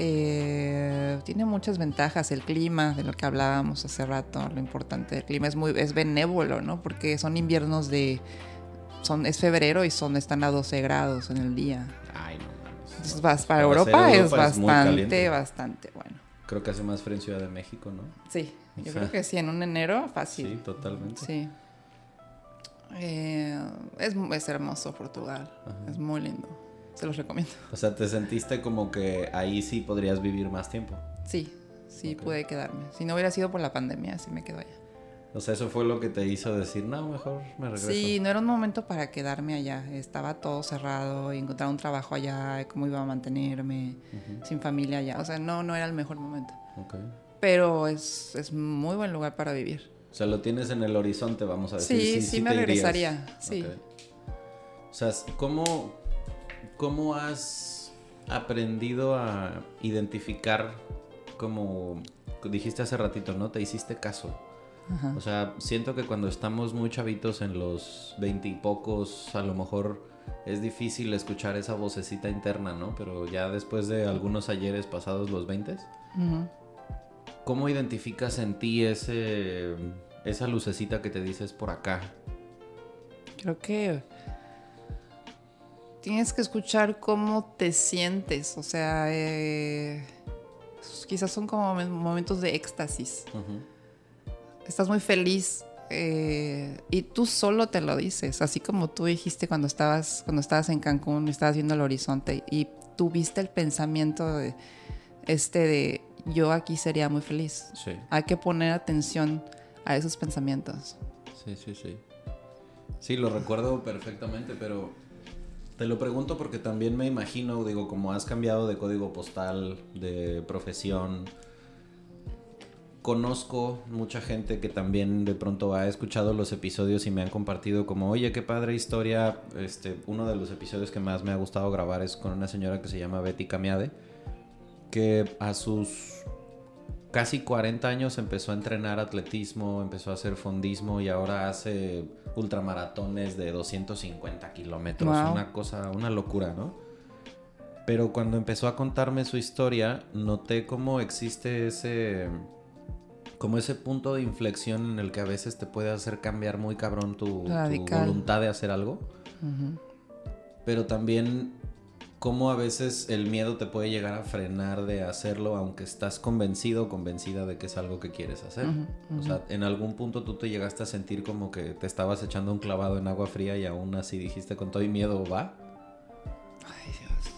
Eh, tiene muchas ventajas el clima, de lo que hablábamos hace rato. Lo importante del clima es muy es benévolo, ¿no? Porque son inviernos de son es febrero y son están a 12 grados en el día. Ay, no. Entonces, vas- para Europa, es bastante, bastante bueno. Creo que hace más frío en Ciudad de México, ¿no? Sí, yo creo que sí, en un enero fácil. Sí, totalmente. Sí. Eh, es, es hermoso Portugal. Ajá. Es muy lindo. Se los recomiendo. O sea, te sentiste como que ahí sí podrías vivir más tiempo. Sí, sí pude quedarme. Si no hubiera sido por la pandemia, sí me quedo allá. O sea, eso fue lo que te hizo decir, no, mejor me regreso. Sí, no era un momento para quedarme allá. Estaba todo cerrado y encontrar un trabajo allá, cómo iba a mantenerme, sin familia allá. O sea, no, no era el mejor momento. ok. Pero es, es muy buen lugar para vivir. O sea, lo tienes en el horizonte, vamos a decir. Sí, sí, me te irías. regresaría. Sí. O sea, ¿cómo, ¿cómo has aprendido a identificar como dijiste hace ratito, ¿no? Te hiciste caso. Ajá. O sea, siento que cuando estamos muy chavitos en los veintipocos, a lo mejor es difícil escuchar esa vocecita interna, ¿no? Pero ya después de algunos ayeres pasados los veintes. ¿cómo identificas en ti ese, esa lucecita que te dices por acá? Creo que tienes que escuchar cómo te sientes. O sea, eh, quizás son como momen- momentos de éxtasis. Estás muy feliz eh, y tú solo te lo dices. Así como tú dijiste cuando estabas, cuando estabas en Cancún y estabas viendo el horizonte y tuviste el pensamiento de, este de yo aquí sería muy feliz. Sí, Hay que poner atención a esos pensamientos. sí, sí, sí. Sí, lo recuerdo perfectamente, pero te lo pregunto porque también me imagino, digo, como has cambiado de código postal, de profesión, conozco mucha gente que también de pronto ha escuchado los episodios y me han compartido como, oye, qué padre historia. Este, uno de los episodios que más me ha gustado grabar es con una señora que se llama Betty Camiade, que a sus casi 40 años empezó a entrenar atletismo, empezó a hacer fondismo y ahora hace ultramaratones de 250 kilómetros. Wow. Una cosa, una locura, ¿no? Pero cuando empezó a contarme su historia, noté cómo existe ese como ese punto de inflexión en el que a veces te puede hacer cambiar muy cabrón tu, voluntad de hacer algo, pero también cómo a veces el miedo te puede llegar a frenar de hacerlo aunque estás convencido o convencida de que es algo que quieres hacer. Ujú, O sea, en algún punto tú te llegaste a sentir como que te estabas echando un clavado en agua fría y aún así dijiste con todo y miedo va. Ay, Dios.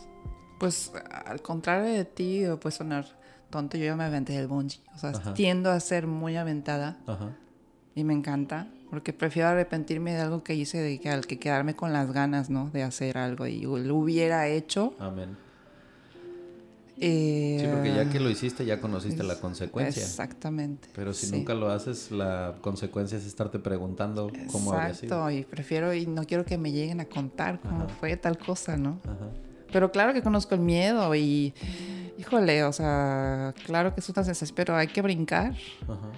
Pues al contrario de ti, puede sonar tonto, yo ya me aventé del bungee. O sea, Ajá. tiendo a ser muy aventada Ajá. y me encanta. Porque prefiero arrepentirme de algo que hice de que al que quedarme con las ganas, ¿no? De hacer algo y lo hubiera hecho. Amén. eh, Sí, porque ya que lo hiciste ya conociste la consecuencia. Exactamente. Pero si sí. nunca lo haces, la consecuencia es estarte preguntando cómo había sido. Exacto, y prefiero y no quiero que me lleguen a contar cómo Ajá. fue tal cosa, ¿no? Ajá. Pero claro que conozco el miedo y, híjole, o sea, claro que es una sensación, pero hay que brincar. Ajá.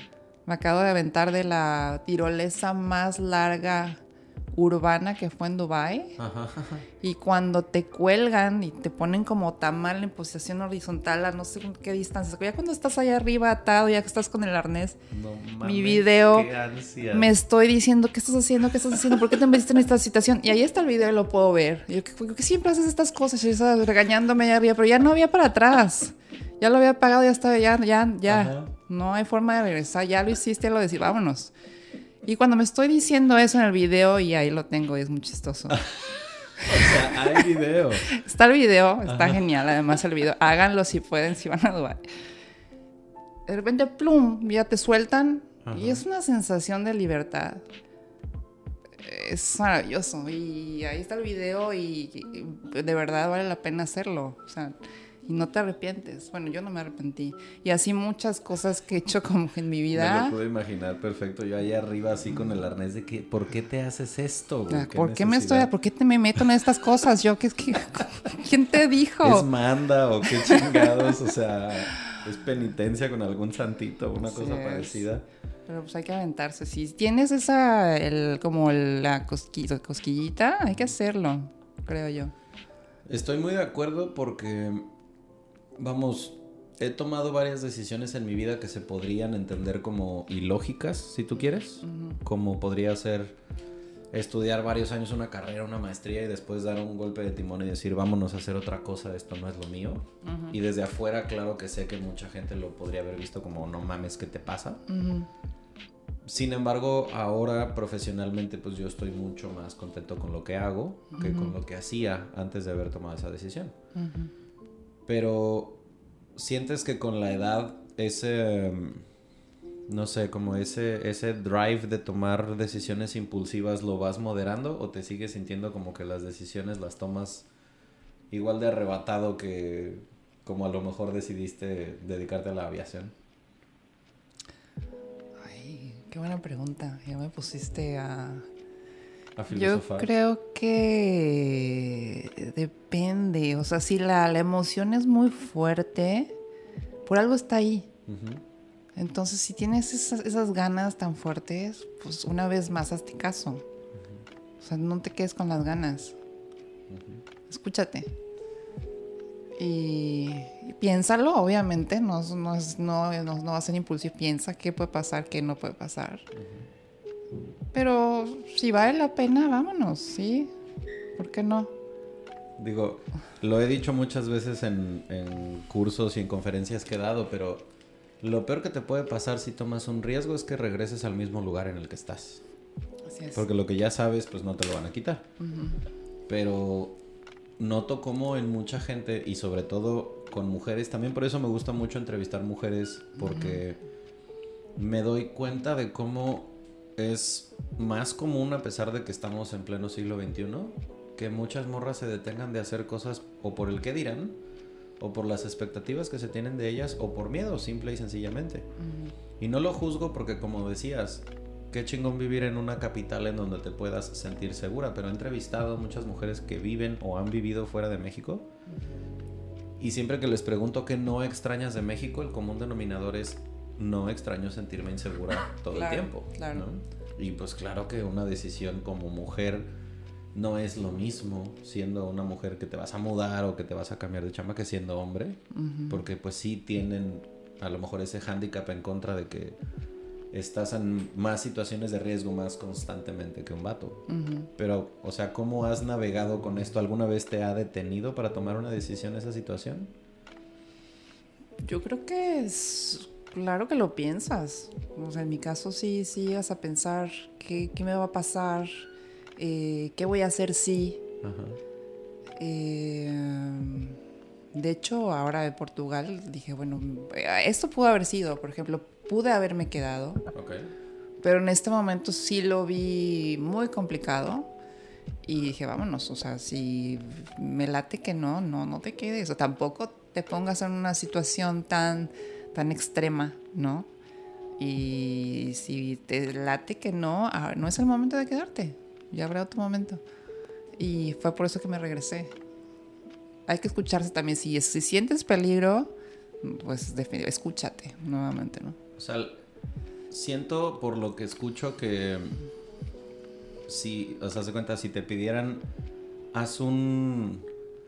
Me acabo de aventar de la tirolesa más larga urbana que fue en Dubai Ajá. y cuando te cuelgan y te ponen como tamal en posición horizontal a no sé qué distancia, ya cuando estás allá arriba atado, ya que estás con el arnés, No mames, video me estoy diciendo, ¿qué estás haciendo? ¿Qué estás haciendo? ¿Por qué te metiste en esta situación? Y ahí está el video y lo puedo ver. Y yo, ¿por qué siempre haces estas cosas? Y estaba regañándome allá arriba, pero ya no había para atrás. ya lo había pagado, ya estaba, ya, ya, ya. No hay forma de regresar, ya lo hiciste, lo decís, vámonos. Y cuando me estoy diciendo eso en el video, y ahí lo tengo, y es muy chistoso. o sea, hay video. Está el video, está genial, además el video. Háganlo si pueden, si van a Dubai. De repente, plum, ya te sueltan, y es una sensación de libertad es maravilloso. Y ahí está el video y, de verdad vale la pena hacerlo. O sea, y no te arrepientes. Bueno, yo no me arrepentí. Y así muchas cosas que he hecho como en mi vida. Me lo puedo imaginar perfecto. Yo ahí arriba así con el arnés de que, ¿por qué te haces esto? ¿Por qué me estoy, por qué te me meto en estas cosas? Yo, que es que, ¿quién te dijo? ¿Es manda o qué chingados? O sea, es penitencia con algún santito, una cosa parecida. Pero pues hay que aventarse. Si tienes esa, el, como la cosquillita, hay que hacerlo, creo yo. Estoy muy de acuerdo porque, vamos, he tomado varias decisiones en mi vida que se podrían entender como ilógicas, si tú quieres. Como podría ser estudiar varios años una carrera, una maestría y después dar un golpe de timón y decir, vámonos a hacer otra cosa, esto no es lo mío. Y desde afuera, claro que sé que mucha gente lo podría haber visto como, no mames, ¿qué te pasa? Sin embargo, ahora profesionalmente, pues yo estoy mucho más contento con lo que hago que con lo que hacía antes de haber tomado esa decisión. Pero, ¿sientes que con la edad ese no sé, como ese, ese drive de tomar decisiones impulsivas lo vas moderando o te sigues sintiendo como que las decisiones las tomas igual de arrebatado que como a lo mejor decidiste dedicarte a la aviación? Ay, qué buena pregunta. Ya me pusiste a... A Yo creo que depende. O sea, si la, emoción es muy fuerte, por algo está ahí. Entonces, si tienes esas, ganas tan fuertes, pues una vez más hazte caso. O sea, no te quedes con las ganas. Escúchate. Y, piénsalo, obviamente, no, no, no, no, va a ser impulsivo. Piensa qué puede pasar, qué no puede pasar. Pero si vale la pena, vámonos, ¿sí? ¿Por qué no? Digo, lo he dicho muchas veces en, en cursos y en conferencias que he dado, pero lo peor que te puede pasar si tomas un riesgo es que regreses al mismo lugar en el que estás. Así es. Porque lo que ya sabes, pues no te lo van a quitar. Pero noto como en mucha gente, y sobre todo con mujeres, también por eso me gusta mucho entrevistar mujeres, porque me doy cuenta de cómo es más común, a pesar de que estamos en pleno siglo XXI, que muchas morras se detengan de hacer cosas o por el que dirán, o por las expectativas que se tienen de ellas o por miedo, simple y sencillamente. Y no lo juzgo porque como decías, qué chingón vivir en una capital en donde te puedas sentir segura, pero he entrevistado muchas mujeres que viven o han vivido fuera de México. Y siempre que les pregunto qué no extrañas de México, el común denominador es no extraño sentirme insegura todo el tiempo. Claro. Y pues claro que una decisión como mujer no es lo mismo siendo una mujer que te vas a mudar o que te vas a cambiar de chamba que siendo hombre, porque pues sí tienen a lo mejor ese hándicap en contra de que estás en más situaciones de riesgo más constantemente que un vato. Pero, o sea, ¿cómo has navegado con esto? ¿Alguna vez te ha detenido para tomar una decisión esa situación? Yo creo que es claro que lo piensas. O sea, en mi caso sí, sí llegas a pensar qué, qué me va a pasar, eh, ¿qué voy a hacer si? Eh, de hecho, ahora de Portugal dije, bueno, esto pudo haber sido, por ejemplo, pude haberme quedado, pero en este momento sí lo vi muy complicado y dije, vámonos, o sea, si me late que no, no, no te quedes, o tampoco te pongas en una situación tan, tan extrema, ¿no? Y si te late que no, ah, no es el momento de quedarte ya habrá otro momento. Y fue por eso que me regresé. Hay que escucharse también. Si, si sientes peligro, pues escúchate nuevamente, ¿no? O sea, siento por lo que escucho que si, o sea, se cuenta, si te pidieran, haz un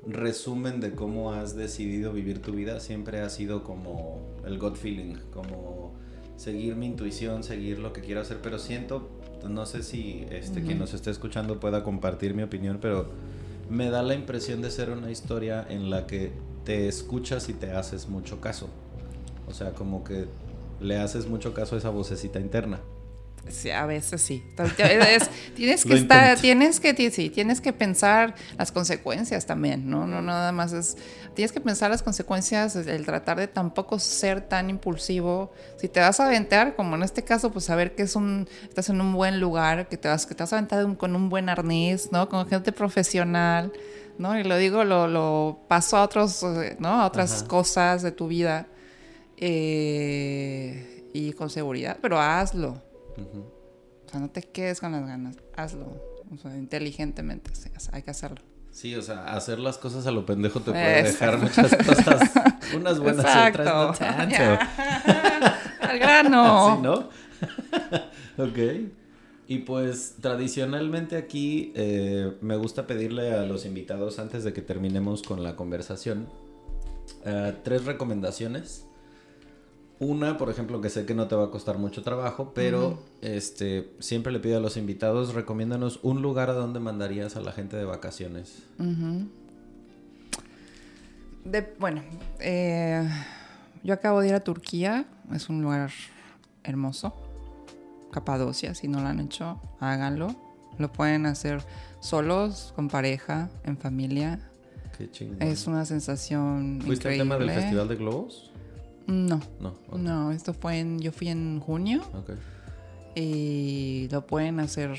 resumen de cómo has decidido vivir tu vida, siempre ha sido como el gut feeling, como seguir mi intuición, seguir lo que quiero hacer, pero siento no sé si este, quien nos esté escuchando pueda compartir mi opinión, pero me da la impresión de ser una historia en la que te escuchas y te haces mucho caso. O sea, como que le haces mucho caso a esa vocecita interna. Sí, a veces sí. tienes que estar, tienes que, sí, tienes que pensar las consecuencias también, ¿no? No nada más es, tienes que pensar las consecuencias, el tratar de tampoco ser tan impulsivo. Si te vas a aventar, como en este caso, pues saber que es un, estás en un buen lugar, que te vas, que te vas a aventar con un buen arnés, ¿no? Con gente profesional, ¿no? Y lo digo, lo, lo paso a otros, ¿no? A otras cosas de tu vida. Eh, y con seguridad, pero hazlo. O sea, no te quedes con las ganas, hazlo. O sea, inteligentemente, hay que hacerlo. Sí, o sea, hacer las cosas a lo pendejo te puede dejar muchas cosas. Unas buenas Exacto. otras no tanto. Al grano. Así, ¿no? ok. Y pues tradicionalmente aquí eh, me gusta pedirle a los invitados antes de que terminemos con la conversación eh, tres recomendaciones una, por ejemplo, que sé que no te va a costar mucho trabajo, pero este siempre le pido a los invitados, recomiéndanos un lugar a donde mandarías a la gente de vacaciones. bueno, eh, yo acabo de ir a Turquía, es un lugar hermoso. Capadocia, si no lo han hecho, háganlo. Lo pueden hacer solos, con pareja, en familia. Qué chingón. Es una sensación ¿Fuiste al tema del Festival de Globos? No. No, no, esto fue en, yo fui en junio. Y lo pueden hacer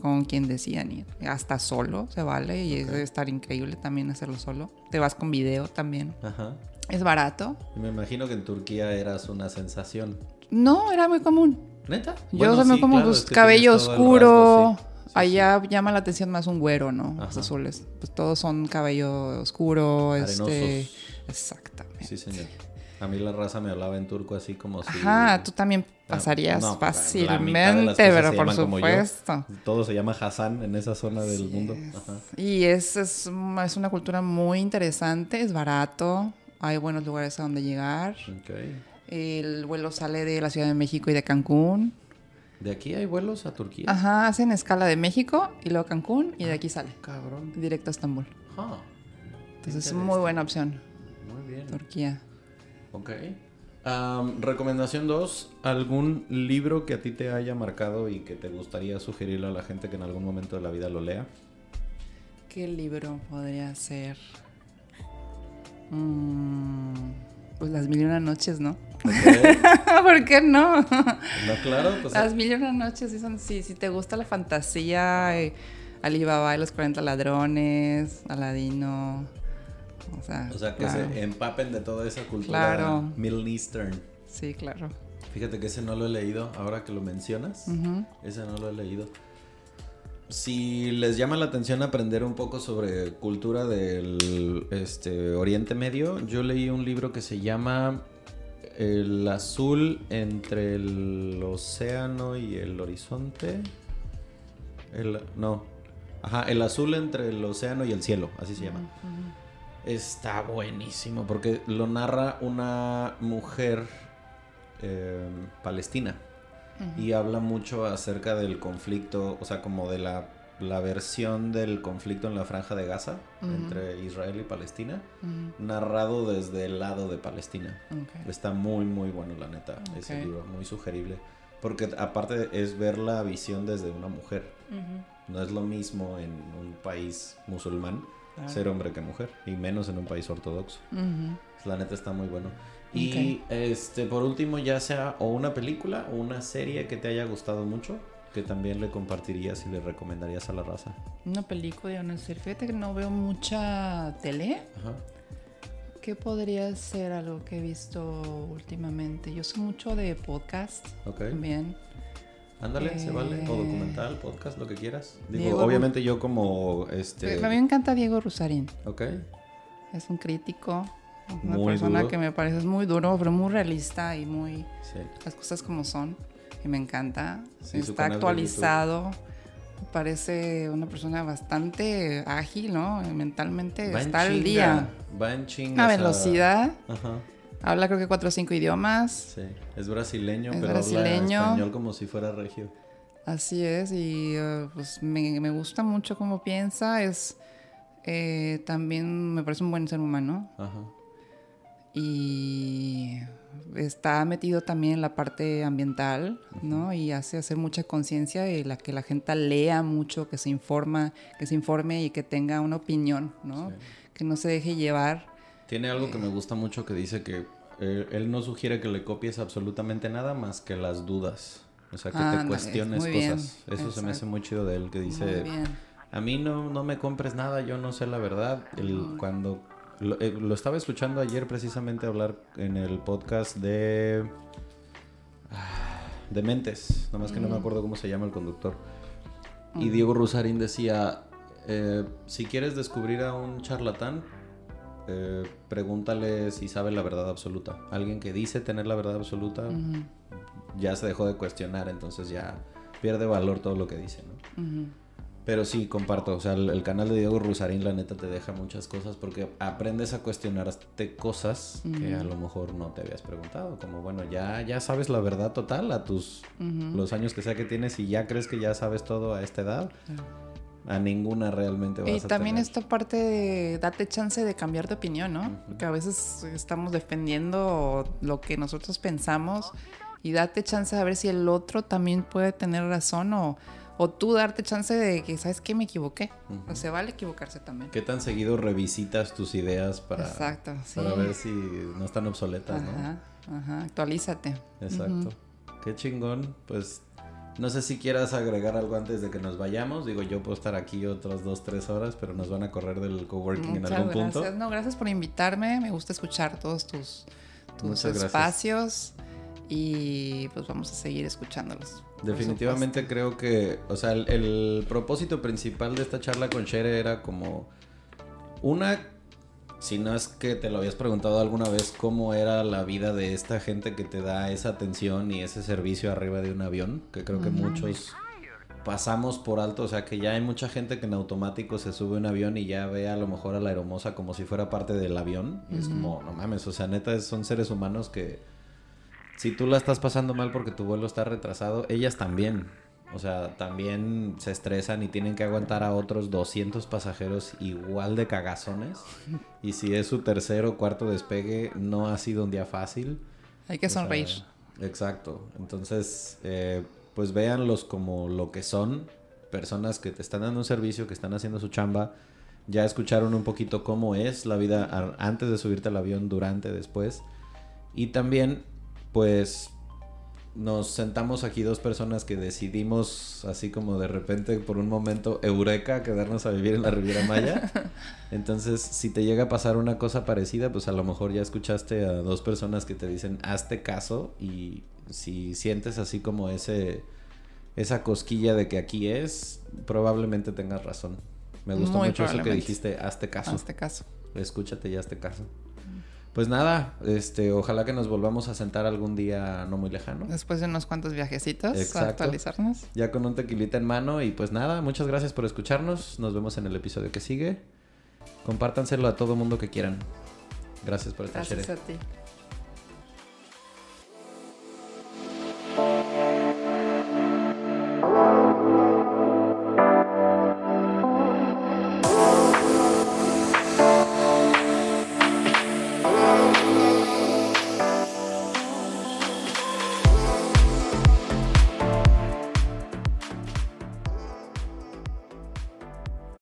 con quien decían ir. Hasta solo se vale y es debe estar increíble también hacerlo solo. Te vas con video también. Ajá. Es barato. Me imagino que en Turquía eras una sensación. No, era muy común. ¿Neta? Yo bueno, como pues, cabello oscuro. Allá llama la atención más un güero, ¿no? Los azules. Pues todos son cabello oscuro, este. Exactamente. Sí, señor. A mí la raza me hablaba en turco así como si... Ajá, tú también pasarías fácilmente, pero por supuesto. Todo se llama Hassan en esa zona del mundo. Y es, es, es, una cultura muy interesante, es barato, hay buenos lugares a donde llegar. El vuelo sale de la Ciudad de México y de Cancún. ¿De aquí hay vuelos a Turquía? Ajá, hacen escala de México y luego Cancún y de aquí sale. Cabrón. Directo a Estambul. Entonces es muy buena opción. Muy bien. Turquía. Ok. recomendación 2, ¿algún libro que a ti te haya marcado y que te gustaría sugerirle a la gente que en algún momento de la vida lo lea? ¿Qué libro podría ser? Mm, pues Las Mil y Una Noches, ¿no? ¿Por qué no? no, claro. Pues, las Mil y Una Noches, sí son, si te gusta la fantasía, eh, Alibaba y los 40 ladrones, Aladino... O sea, que se empapen de toda esa cultura Middle Eastern. Sí, claro. Fíjate que ese no lo he leído, ahora que lo mencionas, ese no lo he leído. Si les llama la atención aprender un poco sobre cultura del este, Oriente Medio, yo leí un libro que se llama El azul entre el océano y el horizonte. El, no, ajá, el azul entre el océano y el cielo, así se llama. Está buenísimo porque lo narra una mujer eh, palestina. Y habla mucho acerca del conflicto, o sea, como de la, la versión del conflicto en la franja de Gaza entre Israel y Palestina, narrado desde el lado de Palestina. Está muy, muy bueno, la neta, ese libro, muy sugerible. Porque aparte es ver la visión desde una mujer. No es lo mismo en un país musulmán ser hombre que mujer, y menos en un país ortodoxo. La neta está muy bueno. Y este por último, ya sea o una película o una serie que te haya gustado mucho, que también le compartirías y le recomendarías a la raza. Una película una serie. Fíjate que no veo mucha tele. Ajá. ¿Qué podría ser algo que he visto últimamente? Yo soy mucho de podcast también. Ándale, se vale. O documental, podcast, lo que quieras. Digo, obviamente yo como este. A mí me encanta Diego Rusarín. Ok. Es un crítico. Una persona que me parece muy duro, pero muy realista y muy. Las cosas como son. Y me encanta. Está actualizado. Me parece una persona bastante ágil, ¿no? Mentalmente está al día. Va en chinga. A velocidad. Ajá. Habla creo que cuatro o cinco idiomas. Sí, es brasileño, pero habla español como si fuera regio. Así es, y uh, pues me, gusta mucho cómo piensa, es, Eh, también me parece un buen ser humano. Ajá. Y está metido también en la parte ambiental, ¿no? Y hace hacer mucha conciencia y la que la gente lea mucho, que se informa, que se informe y que tenga una opinión, ¿no? Que no se deje llevar. Tiene algo que me gusta mucho que dice que eh, él no sugiere que le copies absolutamente nada más que las dudas. O sea, que Ah, te cuestiones bien, cosas. Eso se me hace muy chido de él, que dice, a mí no, no me compres nada, yo no sé la verdad. El, cuando lo, eh, lo estaba escuchando ayer precisamente hablar en el podcast de... ah, De Mentes, nomás que no me acuerdo cómo se llama el conductor. Y Diego Rusarín decía, eh, si quieres descubrir a un charlatán, eh, pregúntale si sabe la verdad absoluta. Alguien que dice tener la verdad absoluta ya se dejó de cuestionar, entonces ya pierde valor todo lo que dice, ¿no? Pero sí, comparto, o sea, el, el canal de Diego Rusarín la neta te deja muchas cosas porque aprendes a cuestionarte cosas que a lo mejor no te habías preguntado, como bueno, ya ya sabes la verdad total a tus los años que sea que tienes y ya crees que ya sabes todo a esta edad. A ninguna realmente vas Y a también tener. esta parte de darte chance de cambiar de opinión, ¿no? Porque a veces estamos defendiendo lo que nosotros pensamos y date chance de ver si el otro también puede tener razón o, o tú darte chance de que, ¿sabes qué? Me equivoqué. O sea, vale equivocarse también. ¿Qué tan seguido revisitas tus ideas para, Exacto, sí. para ver si no están obsoletas, no? Ajá, ajá, actualízate. Exacto. Qué chingón. Pues no sé si quieras agregar algo antes de que nos vayamos. Digo, yo puedo estar aquí otras dos, tres horas, pero nos van a correr del coworking en Muchas algún gracias. punto. No, gracias por invitarme. Me gusta escuchar todos tus, tus espacios y pues vamos a seguir escuchándolos. Definitivamente creo que, o sea, el, el propósito principal de esta charla con Shere era como una, si no es que te lo habías preguntado alguna vez, cómo era la vida de esta gente que te da esa atención y ese servicio arriba de un avión, que creo que muchos pasamos por alto, o sea, que ya hay mucha gente que en automático se sube a un avión y ya ve a lo mejor a la aeromoza como si fuera parte del avión. Es como, no mames, o sea, neta, son seres humanos que si tú la estás pasando mal porque tu vuelo está retrasado, ellas también. O sea, también se estresan y tienen que aguantar a otros 200 pasajeros igual de cagazones. Y si es su tercer o cuarto despegue, no ha sido un día fácil. Hay que O sea, sonreír. exacto. Entonces, eh, pues véanlos como lo que son. Personas que te están dando un servicio, que están haciendo su chamba. Ya escucharon un poquito cómo es la vida antes de subirte al avión, durante, después. Y también, pues, nos sentamos aquí dos personas que decidimos, así como de repente, por un momento, eureka, quedarnos a vivir en la Riviera Maya. Entonces, si te llega a pasar una cosa parecida, pues a lo mejor ya escuchaste a dos personas que te dicen, hazte caso y si sientes así como ese esa cosquilla de que aquí es, probablemente tengas razón. Me gustó Muy mucho eso que dijiste, hazte caso. Este caso. Escúchate y hazte caso. Pues nada, este, ojalá que nos volvamos a sentar algún día no muy lejano. Después de unos cuantos viajecitos, Exacto. a actualizarnos. Ya con un tequilita en mano y pues nada, muchas gracias por escucharnos. Nos vemos en el episodio que sigue. Compártanselo a todo mundo que quieran. Gracias por estar Gracias a ti.